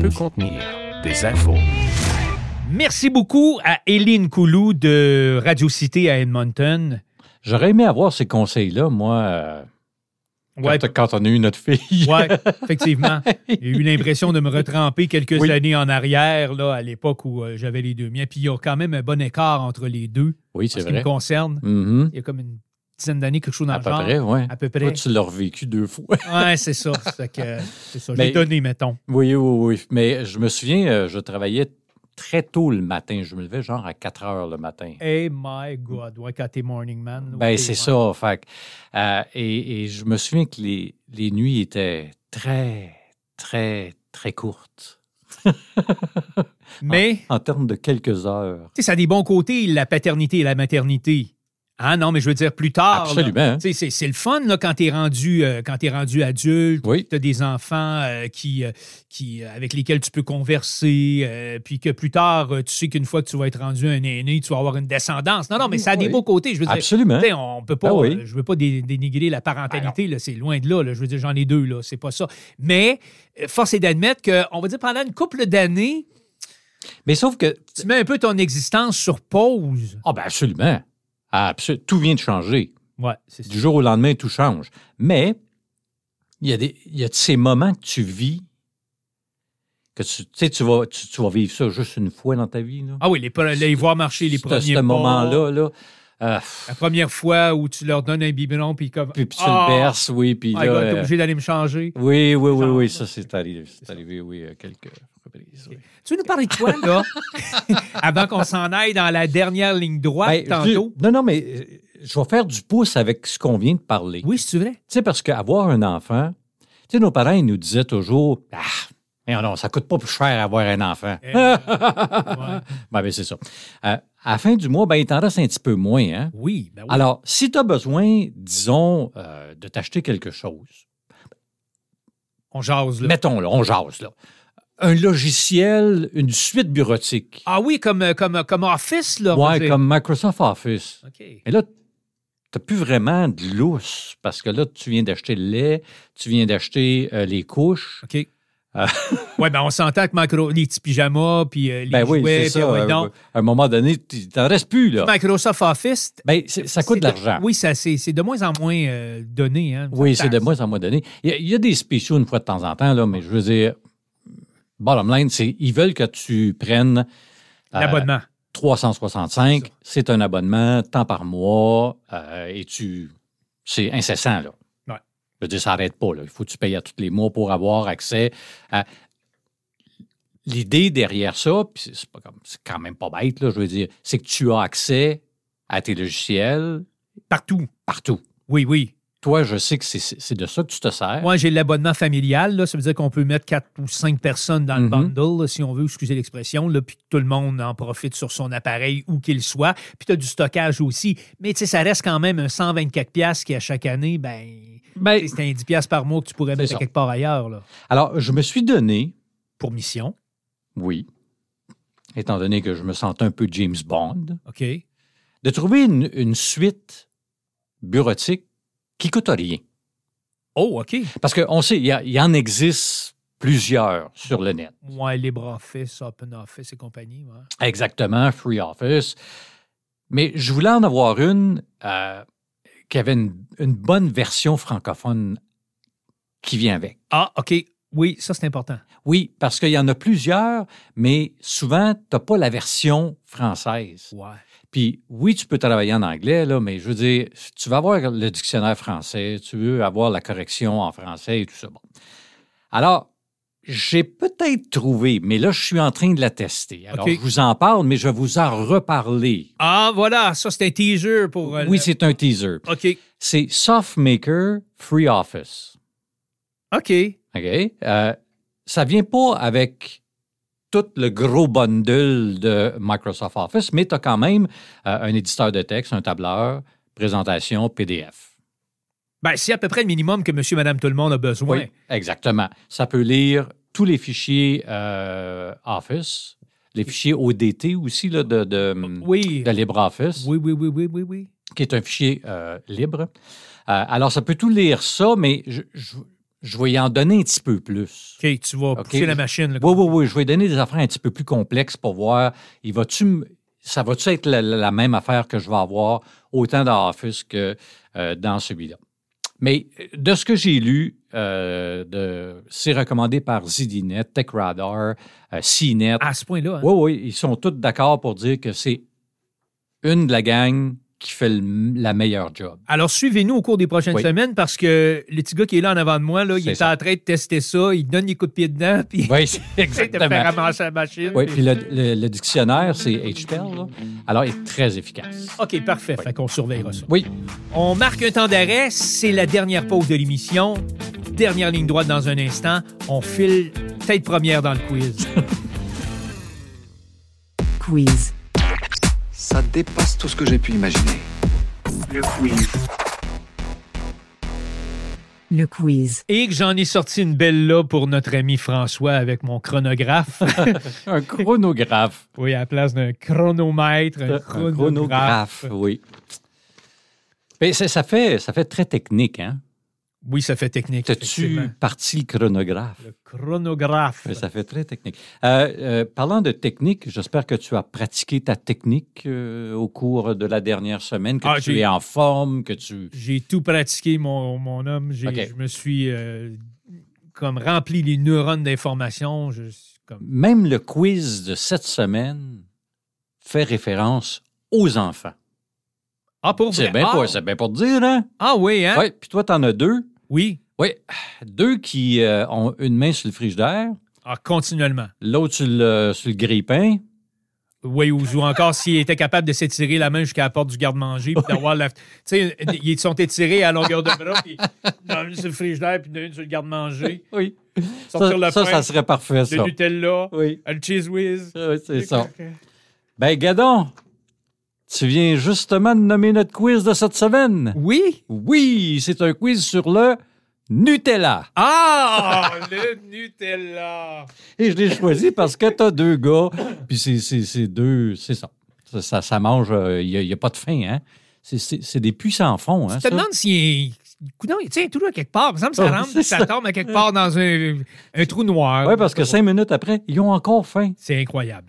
Peut contenir des infos. Merci beaucoup à Eline Koulou de Radio Cité à Edmonton. J'aurais aimé avoir ces conseils-là, moi. Euh, quand, on a eu notre fille. oui, effectivement. J'ai eu l'impression de me retremper quelques années en arrière, là, à l'époque où euh, j'avais les deux miens. Puis il y a quand même un bon écart entre les deux. Oui, c'est vrai. Ce qui me concerne. Mm-hmm. Il y a comme une dizaine d'années, quelque chose dans à le peu genre. Près, ouais. À peu près. Toi, tu l'as revécu deux fois. oui, c'est ça. C'est ça. J'ai donné, mettons. Oui, oui, oui. Mais je me souviens, euh, je travaillais très tôt le matin. Je me levais genre à 4 heures le matin. Hey my God, ouais, quand t'es morning man. Ben, c'est ça. Fait, euh, et, et, je me souviens que les, les nuits étaient très, très, très courtes. Mais. En, en, termes de quelques heures. Tu sais, ça a des bons côtés, la paternité et la maternité. Ah non, mais je veux dire plus tard. Absolument. C'est le fun là, quand tu es rendu euh, quand es rendu adulte, oui. tu as des enfants euh, qui, euh, qui avec lesquels tu peux converser, euh, puis que plus tard, tu sais qu'une fois que tu vas être rendu un aîné, tu vas avoir une descendance. Non, non, mais ça a des beaux côtés. Je veux Absolument. Dire, on peut pas, ah je veux pas dénigrer la parentalité, là, c'est loin de là, là, Je veux dire, j'en ai deux, là, c'est pas ça. Mais force est d'admettre qu'on va dire pendant une couple d'années, Mais sauf que. Tu mets un peu ton existence sur pause. Ah, ben absolument. Absol- Tout vient de changer. Ouais. Du jour au lendemain, tout change. Mais il y a, des, il y a de ces moments que tu vis que tu, tu sais, tu vas, tu, tu vas vivre ça juste une fois dans ta vie. Là. Ah oui, les, les voir marcher les premiers Ce moment-là, là, euh, La première fois où tu leur donnes un biberon, puis comme. puis, puis tu Ah! le berces, oui, puis Ah, là, gars, t'es euh, obligé d'aller me changer. oui, oui, oui, oui, ça. c'est arrivé, c'est arrivé, oui, quelques oui. Tu veux nous parler de quoi, là? Avant qu'on s'en aille dans la dernière ligne droite, Ben, tantôt. je- non, non, mais euh, je vais faire du pouce avec ce qu'on vient de parler. Oui, c'est vrai. Tu sais, parce qu'avoir un enfant, tu sais, nos parents, ils nous disaient toujours, ah, mais non, ça coûte pas plus cher avoir un enfant. Eh, ouais. Ben, ben, c'est ça. Euh, à la fin du mois, ben, il t'en reste un petit peu moins. Hein? Oui, ben oui. Alors, si tu as besoin, disons, euh, de t'acheter quelque chose, on jase, là. mettons, là, on jase, là. Un logiciel, une suite bureautique. Ah oui, comme, euh, comme, comme Office, là. dire. comme Microsoft Office. OK. Mais là, tu plus vraiment de lousse parce que là, tu viens d'acheter le lait, tu viens d'acheter euh, les couches. OK. Euh. ouais, ben on s'entend que Micro, les petits pyjamas, puis euh, les Ben oui, c'est puis ça. ouais, euh, donc, à un moment donné, tu t'en restes plus, là. Microsoft Office, Ben, ça coûte de l'argent. Oui, ça, c'est de moins en moins euh, donné. Hein, Oui, c'est de moins en moins donné. Il y, a, il y a des spéciaux une fois de temps en temps, là, mais je veux dire, bottom line, c'est ils veulent que tu prennes euh, L'abonnement. 365. C'est un abonnement, temps par mois, euh, et tu. C'est incessant, là. Ouais. Je veux dire, ça n'arrête pas, là. Il faut que tu payes à tous les mois pour avoir accès à. L'idée derrière ça, puis c'est c'est pas comme, c'est quand même pas bête, là, je veux dire, c'est que tu as accès à tes logiciels Partout. partout. Oui, oui. Toi, je sais que c'est- de ça que tu te sers. Moi, j'ai l'abonnement familial. Là, ça veut dire qu'on peut mettre quatre ou cinq personnes dans le Mhm. bundle, là, si on veut, excusez l'expression, puis que tout le monde en profite sur son appareil, où qu'il soit. Puis tu as du stockage aussi. Mais tu sais, ça reste quand même un 124$ piastres qui, à chaque année, ben, Ben, c'est un 10$ piastres par mois que tu pourrais mettre quelque part ailleurs, là, alors, je me suis donné, pour mission. oui, étant donné que je me sentais un peu James Bond, OK? de trouver une, une suite bureautique qui coûte rien. Oh, OK. Parce qu'on sait, il y, en existe plusieurs sur le net. Ouais, LibreOffice, OpenOffice et compagnie. ouais. Exactement, Free Office. Mais je voulais en avoir une euh, qui avait une, une bonne version francophone qui vient avec. Ah, OK. Oui, ça, c'est important. Oui, parce qu'il y en a plusieurs, mais souvent, tu n'as pas la version française. Ouais. Puis oui, tu peux travailler en anglais, là, mais je veux dire, tu vas avoir le dictionnaire français, tu veux avoir la correction en français et tout ça. Bon. Alors, j'ai peut-être trouvé, mais là, je suis en train de la tester. Alors, je vous en parle, mais je vais vous en reparler. Ah, voilà, ça, c'est un teaser pour. euh, Oui, le- c'est un teaser. OK. C'est SoftMaker Free Office. OK. OK? Euh, ça vient pas avec tout le gros bundle de Microsoft Office, mais tu as quand même euh, un éditeur de texte, un tableur, présentation, PDF. Ben, c'est à peu près le minimum que monsieur, madame, tout le monde a besoin. Oui, exactement. Ça peut lire tous les fichiers euh, Office, les fichiers ODT aussi là, de, de, Oui. de LibreOffice, Oui, oui, oui, oui, oui, oui. qui est un fichier euh, libre. Euh, alors, ça peut tout lire ça, mais je, je, je vais y en donner un petit peu plus. OK, tu vas OK? pousser la machine. là. Oui, oui, oui. Je vais donner des affaires un petit peu plus complexes pour voir, il va-tu ça va-tu être la, la même affaire que je vais avoir autant dans Office que euh, dans celui-là. Mais euh, de ce que j'ai lu, euh, c'est recommandé par ZDNet, TechRadar, euh, CNET. À ce point-là. hein? Oui, oui, ils sont tous d'accord pour dire que c'est une de la gang qui fait le- la meilleure job. Alors, suivez-nous au cours des prochaines Oui. semaines parce que le petit gars qui est là en avant de moi, là, il est en train de tester ça. Il donne des coups de pied dedans, puis Oui, c'est il essaie de faire exactement. ramasser la machine. Oui, puis le, le- le dictionnaire, c'est HPL, là. alors il est très efficace. OK, parfait. Fait qu'on surveillera ça. Oui, On marque un temps d'arrêt. C'est la dernière pause de l'émission. Dernière ligne droite dans un instant. On file tête première dans le quiz. Quiz. Ça dépasse tout ce que j'ai pu imaginer. Le quiz. Le quiz. Et que j'en ai sorti une belle là pour notre ami François avec mon chronographe. un chronographe. oui, à la place d'un chronomètre, un, Un chronographe. oui. Mais ça, ça fait, ça fait très technique, hein? Oui, ça fait technique. T'as-tu parti le chronographe? Le chronographe. Ça fait très technique. Euh, euh, parlant de technique, j'espère que tu as pratiqué ta technique euh, au cours de la dernière semaine, que Ah, tu es en forme, que tu... J'ai tout pratiqué, mon, mon homme. Je me suis comme rempli les neurones d'informations. Comme... Même le quiz de cette semaine fait référence aux enfants. Ah, pour C'est bien, ah, bien pour te dire, hein? ah oui, hein? Oui, puis toi, t'en as deux. Oui. Oui, deux qui euh, ont une main sur le frigidaire, Ah, continuellement. l'autre sur le, sur le grille-pain. Oui, ou, ou encore s'il était capable de s'étirer la main jusqu'à la porte du garde-manger, puis d'avoir la. Tu sais, ils sont étirés à longueur de bras, puis une sur le frigidaire, puis une sur le garde-manger. Oui. Sortir Ça, le ça, pain, ça serait parfait, le ça. Nutella, Oui, le cheese whiz. oui, c'est ça. Ben, Gadon, tu viens justement de nommer notre quiz de cette semaine. Oui. Oui, c'est un quiz sur le Nutella. Ah, le Nutella. Et je l'ai choisi parce que t'as deux gars, puis c'est, c'est, c'est deux, c'est ça. Ça, ça, ça mange, il n'y a, pas de fin, hein. C'est, c'est, c'est des puissants fonds, hein. Tu te ça. demandes s'il. Coudonc, il tient tout là quelque part. Il me semble que ça Oh, rentre, ça. tombe à quelque part dans un, un trou noir. Oui, parce que cinq minutes après, ils ont encore faim. C'est incroyable.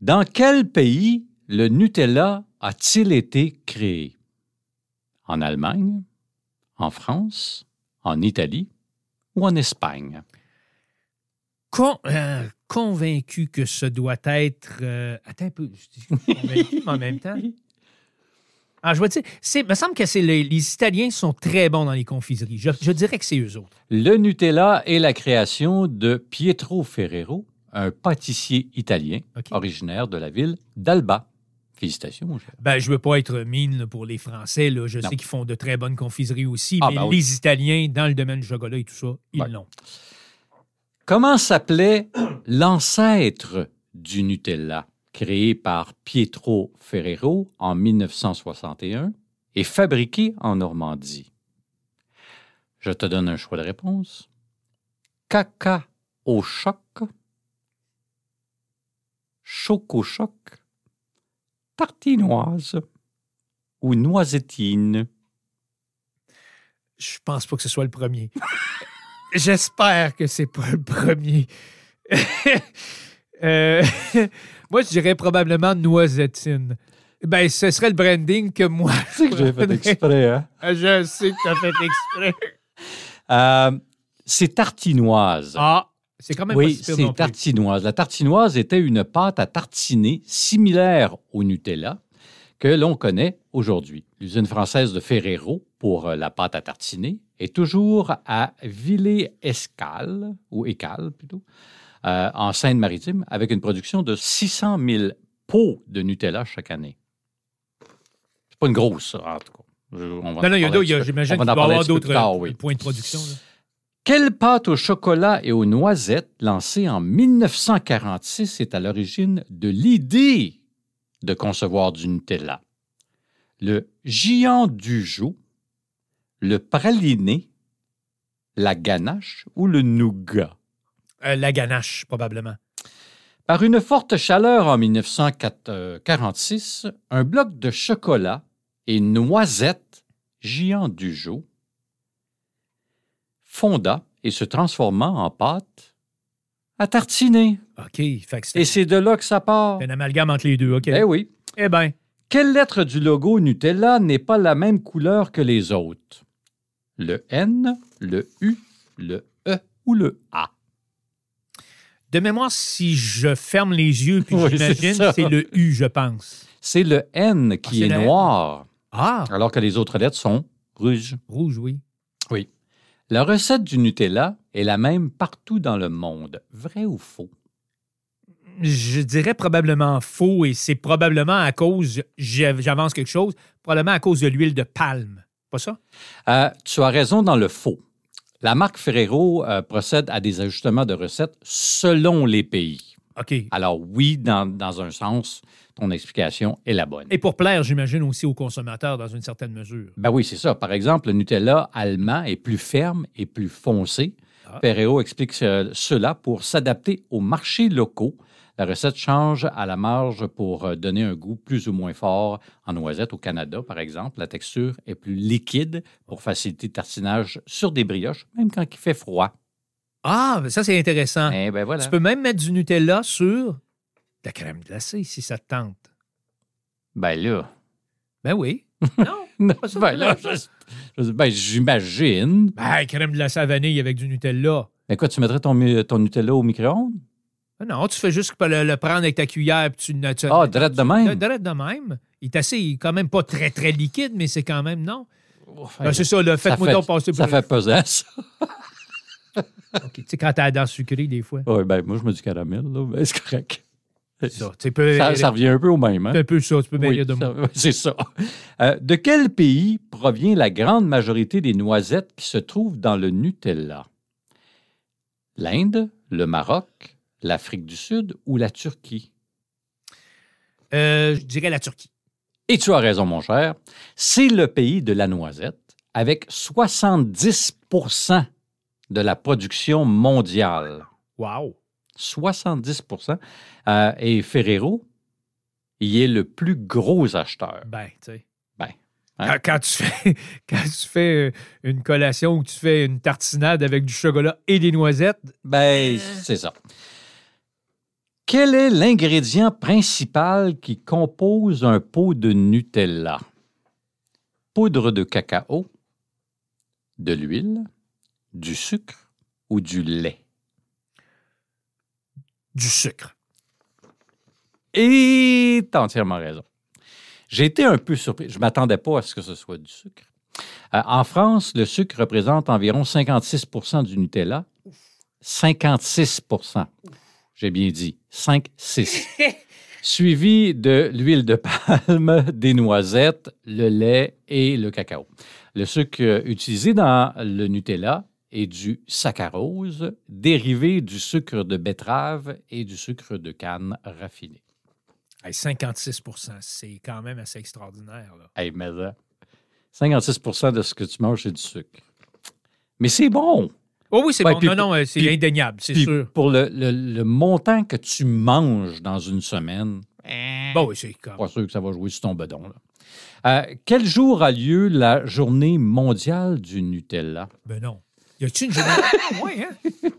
Dans quel pays le Nutella a-t-il été créé? En Allemagne, en France, en Italie ou en Espagne? Con- euh, convaincu que ce doit être. euh, attends un peu. Je dis convaincu, mais en même temps. Ah, je vais dire, c'est, me semble que c'est les, les Italiens sont très bons dans les confiseries. Je, je dirais que c'est eux autres. Le Nutella est la création de Pietro Ferrero, un pâtissier italien originaire de la ville d'Alba. Félicitations, mon cher. Ben, je veux pas être mine pour les Français. Là. Je Non. sais qu'ils font de très bonnes confiseries aussi, Ah, mais ben oui. les Italiens, dans le domaine du chocolat et tout ça, ils Ouais. l'ont. Comment s'appelait l'ancêtre du Nutella, créé par Pietro Ferrero en 1961 et fabriqué en Normandie? Je te donne un choix de réponse. Caca au choc, choco choc, tartinoise ou noisettine. Je pense pas que ce soit le premier. J'espère que c'est pas le premier. Euh, moi, je dirais probablement noisettine. Ben, ce serait le branding que moi. C'est que j'ai fait exprès, hein? Je sais que tu as fait exprès. Euh, c'est tartinoise. Ah, c'est quand même oui, c'est tartinoise. La tartinoise était une pâte à tartiner similaire au Nutella que l'on connaît aujourd'hui. L'usine française de Ferrero pour euh, la pâte à tartiner est toujours à Villers-Escales, ou Écales plutôt, euh, en Seine-Maritime, avec une production de 600 000 pots de Nutella chaque année. C'est pas une grosse, en tout cas. On va Non, non, il y a d'autres- j'imagine qu'il va y avoir d'autres euh, oui. points de production. là. Quelle pâte au chocolat et aux noisettes lancée en 1946 est à l'origine de l'idée de concevoir du Nutella? Le géant du joug, le praliné, la ganache ou le nougat? Euh, la ganache, probablement. Par une forte chaleur en 1946, un bloc de chocolat et noisettes géant du joug fonda et se transforma en pâte à tartiner. OK. Fait que Et c'est de là que ça part. un amalgame entre les deux. OK. Eh oui. Eh bien, Quelle lettre du logo Nutella n'est pas la même couleur que les autres? Le N, le U, le E ou le A? de mémoire, si je ferme les yeux puis Oui, j'imagine, c'est le U, je pense. C'est le N Ah, qui c'est est noir, Ah, alors que les autres lettres sont rouges. rouge, oui. Oui. La recette du Nutella est la même partout dans le monde. Vrai ou faux? Je dirais probablement faux et c'est probablement à cause, j'av- j'avance quelque chose, probablement à cause de l'huile de palme. Pas ça? Euh, tu as raison dans le faux. La marque Ferrero euh, procède à des ajustements de recettes selon les pays. OK. Alors oui, dans, dans un sens, ton explication est la bonne. Et pour plaire, j'imagine aussi aux consommateurs dans une certaine mesure. Ben oui, c'est ça. Par exemple, le Nutella allemand est plus ferme et plus foncé. Ah. Ferrero explique ce- cela pour s'adapter aux marchés locaux, La recette change à la marge pour euh, donner un goût plus ou moins fort en noisette. Au Canada, par exemple, la texture est plus liquide pour faciliter le tartinage sur des brioches, même quand il fait froid. Ah, ça, c'est intéressant. Eh ben voilà. Tu peux même mettre du Nutella sur la crème glacée si ça te tente. Ben là. Ben oui. Non? Non, pas ça, ben là, là. je- je- ben, j'imagine. Ben, crème glacée à vanille avec du Nutella. Ben quoi, tu mettrais ton, Nutella au micro-ondes? Ah Non, tu fais juste le, le prendre avec ta cuillère puis tu tu- Ah, drette de même? Drette de même. Il est assez, il est quand même pas très, très liquide, mais c'est quand même, non? Ben, c'est ça, ça Faites-moi fait- donc passer Ça pour- fait pesant, ça. OK. Tu sais, quand t'as la dent sucrée, des fois. Oui, ben moi, je mets du caramel, là. Ben, c'est correct. Ça, peux, Ça, ça revient un peu au même, hein? c'est un peu ça, tu peux Oui, de ça- c'est ça. Euh, de quel pays provient la grande majorité des noisettes qui se trouvent dans le Nutella? L'Inde, le Maroc, l'Afrique du Sud ou la Turquie? Euh, je dirais la Turquie. Et tu as raison, mon cher. C'est le pays de la noisette avec 70% de la production mondiale. Wow. 70% Euh, Et Ferrero, il est le plus gros acheteur. Ben, tu sais. Ben, Quand, hein? quand tu fais, quand tu fais euh, une collation ou tu fais une tartinade avec du chocolat et des noisettes, Ben, c'est ça. Quel est l'ingrédient principal qui compose un pot de Nutella? Poudre de cacao, de l'huile, du sucre ou du lait? Du sucre. Et t'as entièrement raison. J'ai été un peu surpris. Je ne m'attendais pas à ce que ce soit du sucre. Euh, en France, le sucre représente environ 56% du Nutella. 56 J'ai bien dit. 5-6. Suivi de l'huile de palme, des noisettes, le lait et le cacao. Le sucre euh, utilisé dans le Nutella est du saccharose, dérivé du sucre de betterave et du sucre de canne raffiné. Hey, 56 c'est quand même assez extraordinaire. Là. Hey, mais là, 56 de ce que tu manges, c'est du sucre. Mais c'est bon. Oh oui, c'est Ouais, bon. puis non, non, c'est indéniable, c'est sûr. pour le, le- le montant que tu manges dans une semaine, Bon, oui, c'est comme. pas sûr que ça va jouer sur ton bedon. là. Euh, quel jour a lieu la journée mondiale du Nutella? Ben non. Y a-tu une journée? Ah, ouais, hein?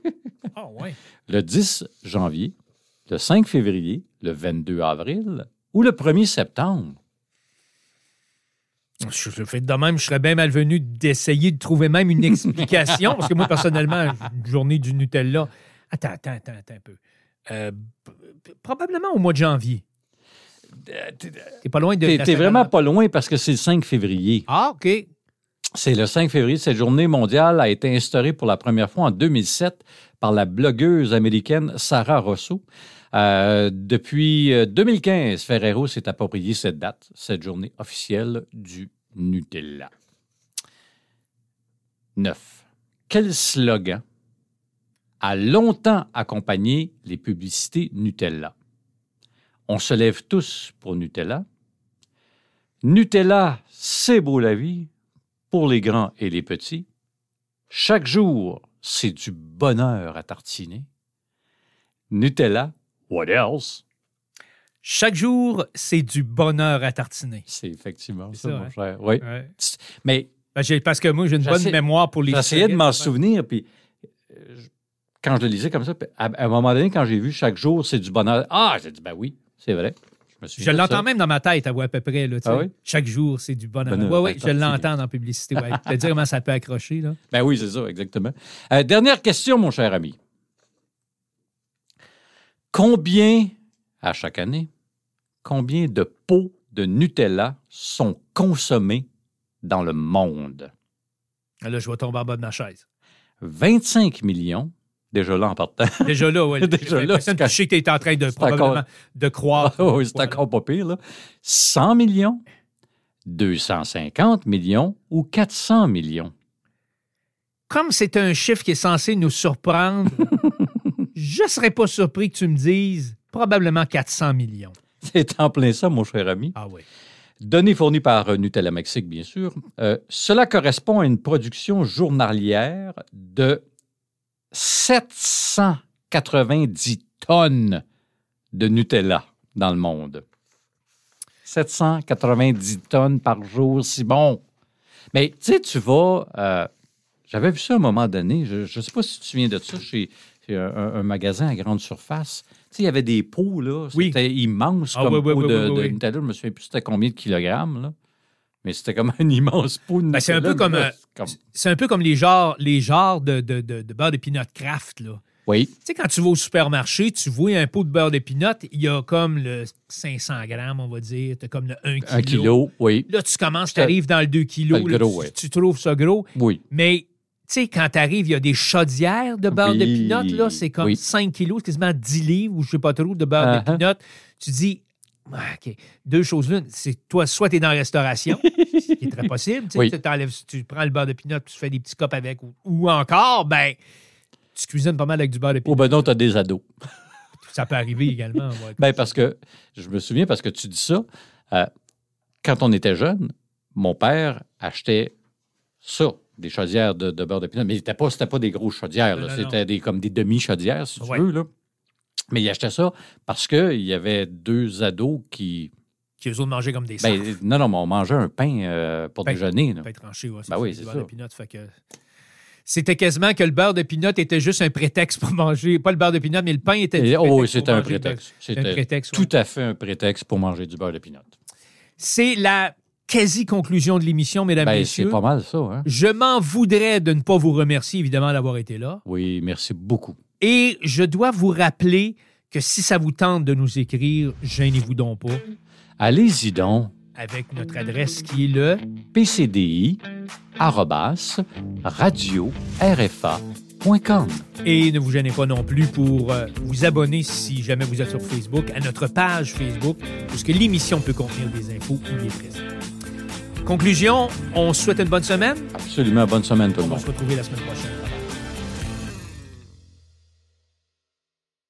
Ah, ouais. Le 10 janvier, le 5 février, le 22 avril ou le 1er septembre? Je, fais de même, je serais bien malvenu d'essayer de trouver même une explication, parce que moi, personnellement, une journée du Nutella. Attends, attends, attends, attends un peu. Euh, probablement au mois de janvier. T'es pas loin de. T'es vraiment pas loin parce que c'est le 5 février. Ah, OK. C'est le 5 février. Cette journée mondiale a été instaurée pour la première fois en 2007 par la blogueuse américaine Sarah Rosso. Euh, depuis euh, 2015, Ferrero s'est approprié cette date, cette journée officielle du Nutella. 9. Quel slogan a longtemps accompagné les publicités Nutella? On se lève tous pour Nutella. Nutella, c'est beau la vie pour les grands et les petits. Chaque jour, c'est du bonheur à tartiner. Nutella, what else? Chaque jour, c'est du bonheur à tartiner. C'est effectivement ça, ça, mon hein? cher. Oui. Ouais. Mais Ben, parce que moi, j'ai une bonne mémoire pour les. j'essayais de m'en souvenir, puis euh, quand je le lisais comme ça, à un moment donné, quand j'ai vu chaque jour, c'est du bonheur. Ah, j'ai dit, ben oui, c'est vrai. Je, Je l'entends même dans ma tête, à, à peu près. Là. Ah oui? Chaque jour, c'est du bonheur. Bonheur Oui, oui, je tartiner. l'entends dans la publicité. Ouais. Tu dire comment ça peut accrocher. Là. Ben oui, c'est ça, exactement. Euh, dernière question, mon cher ami. Combien, à chaque année, combien de pots de Nutella sont consommés dans le monde? Là, je vais tomber en bas de ma chaise. 25 millions, déjà là en partant. Déjà là, oui. Déjà là, je sais que tu es en train de, probablement, encore- de croire. Ah oui, c'est Voilà. encore pas pire, là. 100 millions, 250 millions ou 400 millions? Comme c'est un chiffre qui est censé nous surprendre, je ne serais pas surpris que tu me dises probablement 400 millions. C'est en plein ça, mon cher ami. Ah oui. Données fournies par euh, Nutella Mexique, bien sûr. Euh, cela correspond à une production journalière de 790 tonnes de Nutella dans le monde. 790 tonnes par jour, si bon. Mais tu sais, tu vas. euh, J'avais vu ça à un moment donné. Je ne sais pas si tu te souviens de ça chez, chez un, un magasin à grande surface. Tu sais, il y avait des pots, là. Oui. C'était immense Ah comme oui, oui, pot oui, de, oui, de oui. Nutella. Je me souviens plus c'était combien de kilogrammes, là. Mais c'était comme un immense pot de Ben, c'est un peu comme, euh, C'est un peu comme les genres, les genres de, de, de, de beurre craft, là. Oui. Tu sais, quand tu vas au supermarché, tu vois un pot de beurre de pinot, il y a comme le 500 grammes, on va dire. Tu as comme le 1 kilo. Un kilo, oui. Là, tu commences, tu arrives dans le 2 kilos. Le là, gros, tu, trouves ça gros. Oui. Mais, tu sais, quand tu arrives, il y a des chaudières de beurre de Oui, pinot, là. C'est comme oui. 5 kilos, c'est quasiment 10 livres ou je sais pas trop de beurre de pinot. Tu dis, OK, deux choses l'une, c'est toi, soit tu es dans la restauration, ce qui est très possible. Tu, sais, Oui. tu t'enlèves- tu prends le beurre de pinot, tu fais des petits copes avec, ou, ou encore, ben, tu cuisines pas mal avec du beurre de pinot. Oh, ben non, tu as des ados. Ça peut arriver également. ouais. Ben parce que, je me souviens, parce que tu dis ça, euh, quand on était jeune, mon père achetait ça, des chaudières de, de beurre de pinot. Mais c'était pas, c'était pas des grosses chaudières, c'était des, comme des demi-chaudières, si tu veux. Là. Mais il achetait ça parce qu'il y avait deux ados qui. Qui eux autres mangeaient comme des Ben, non, non, mais on mangeait un pain euh, pour Ben, déjeuner. là. pain tranché, ouais, Ben oui, c'est ça. fait que C'était quasiment que le beurre de pinot était juste un prétexte pour manger. Pas le beurre de pinot, mais le pain était Et- oh, c'était un prétexte. C'était un prétexte, ouais. tout à fait un prétexte pour manger du beurre de pinot. C'est la quasi-conclusion de l'émission, mesdames, Ben, c'est messieurs. pas mal ça. Hein? Je m'en voudrais de ne pas vous remercier, évidemment, d'avoir été là. Oui, merci beaucoup. Et je dois vous rappeler que si ça vous tente de nous écrire, gênez-vous donc pas, Allez-y donc. avec notre adresse qui est le pcdi radio rfa.com. Et ne vous gênez pas non plus pour euh, vous abonner si jamais vous êtes sur Facebook à notre page Facebook, puisque l'émission peut contenir des infos où il est présent. Conclusion, on souhaite une bonne semaine. Absolument bonne semaine tout le On va monde. se retrouver la semaine prochaine.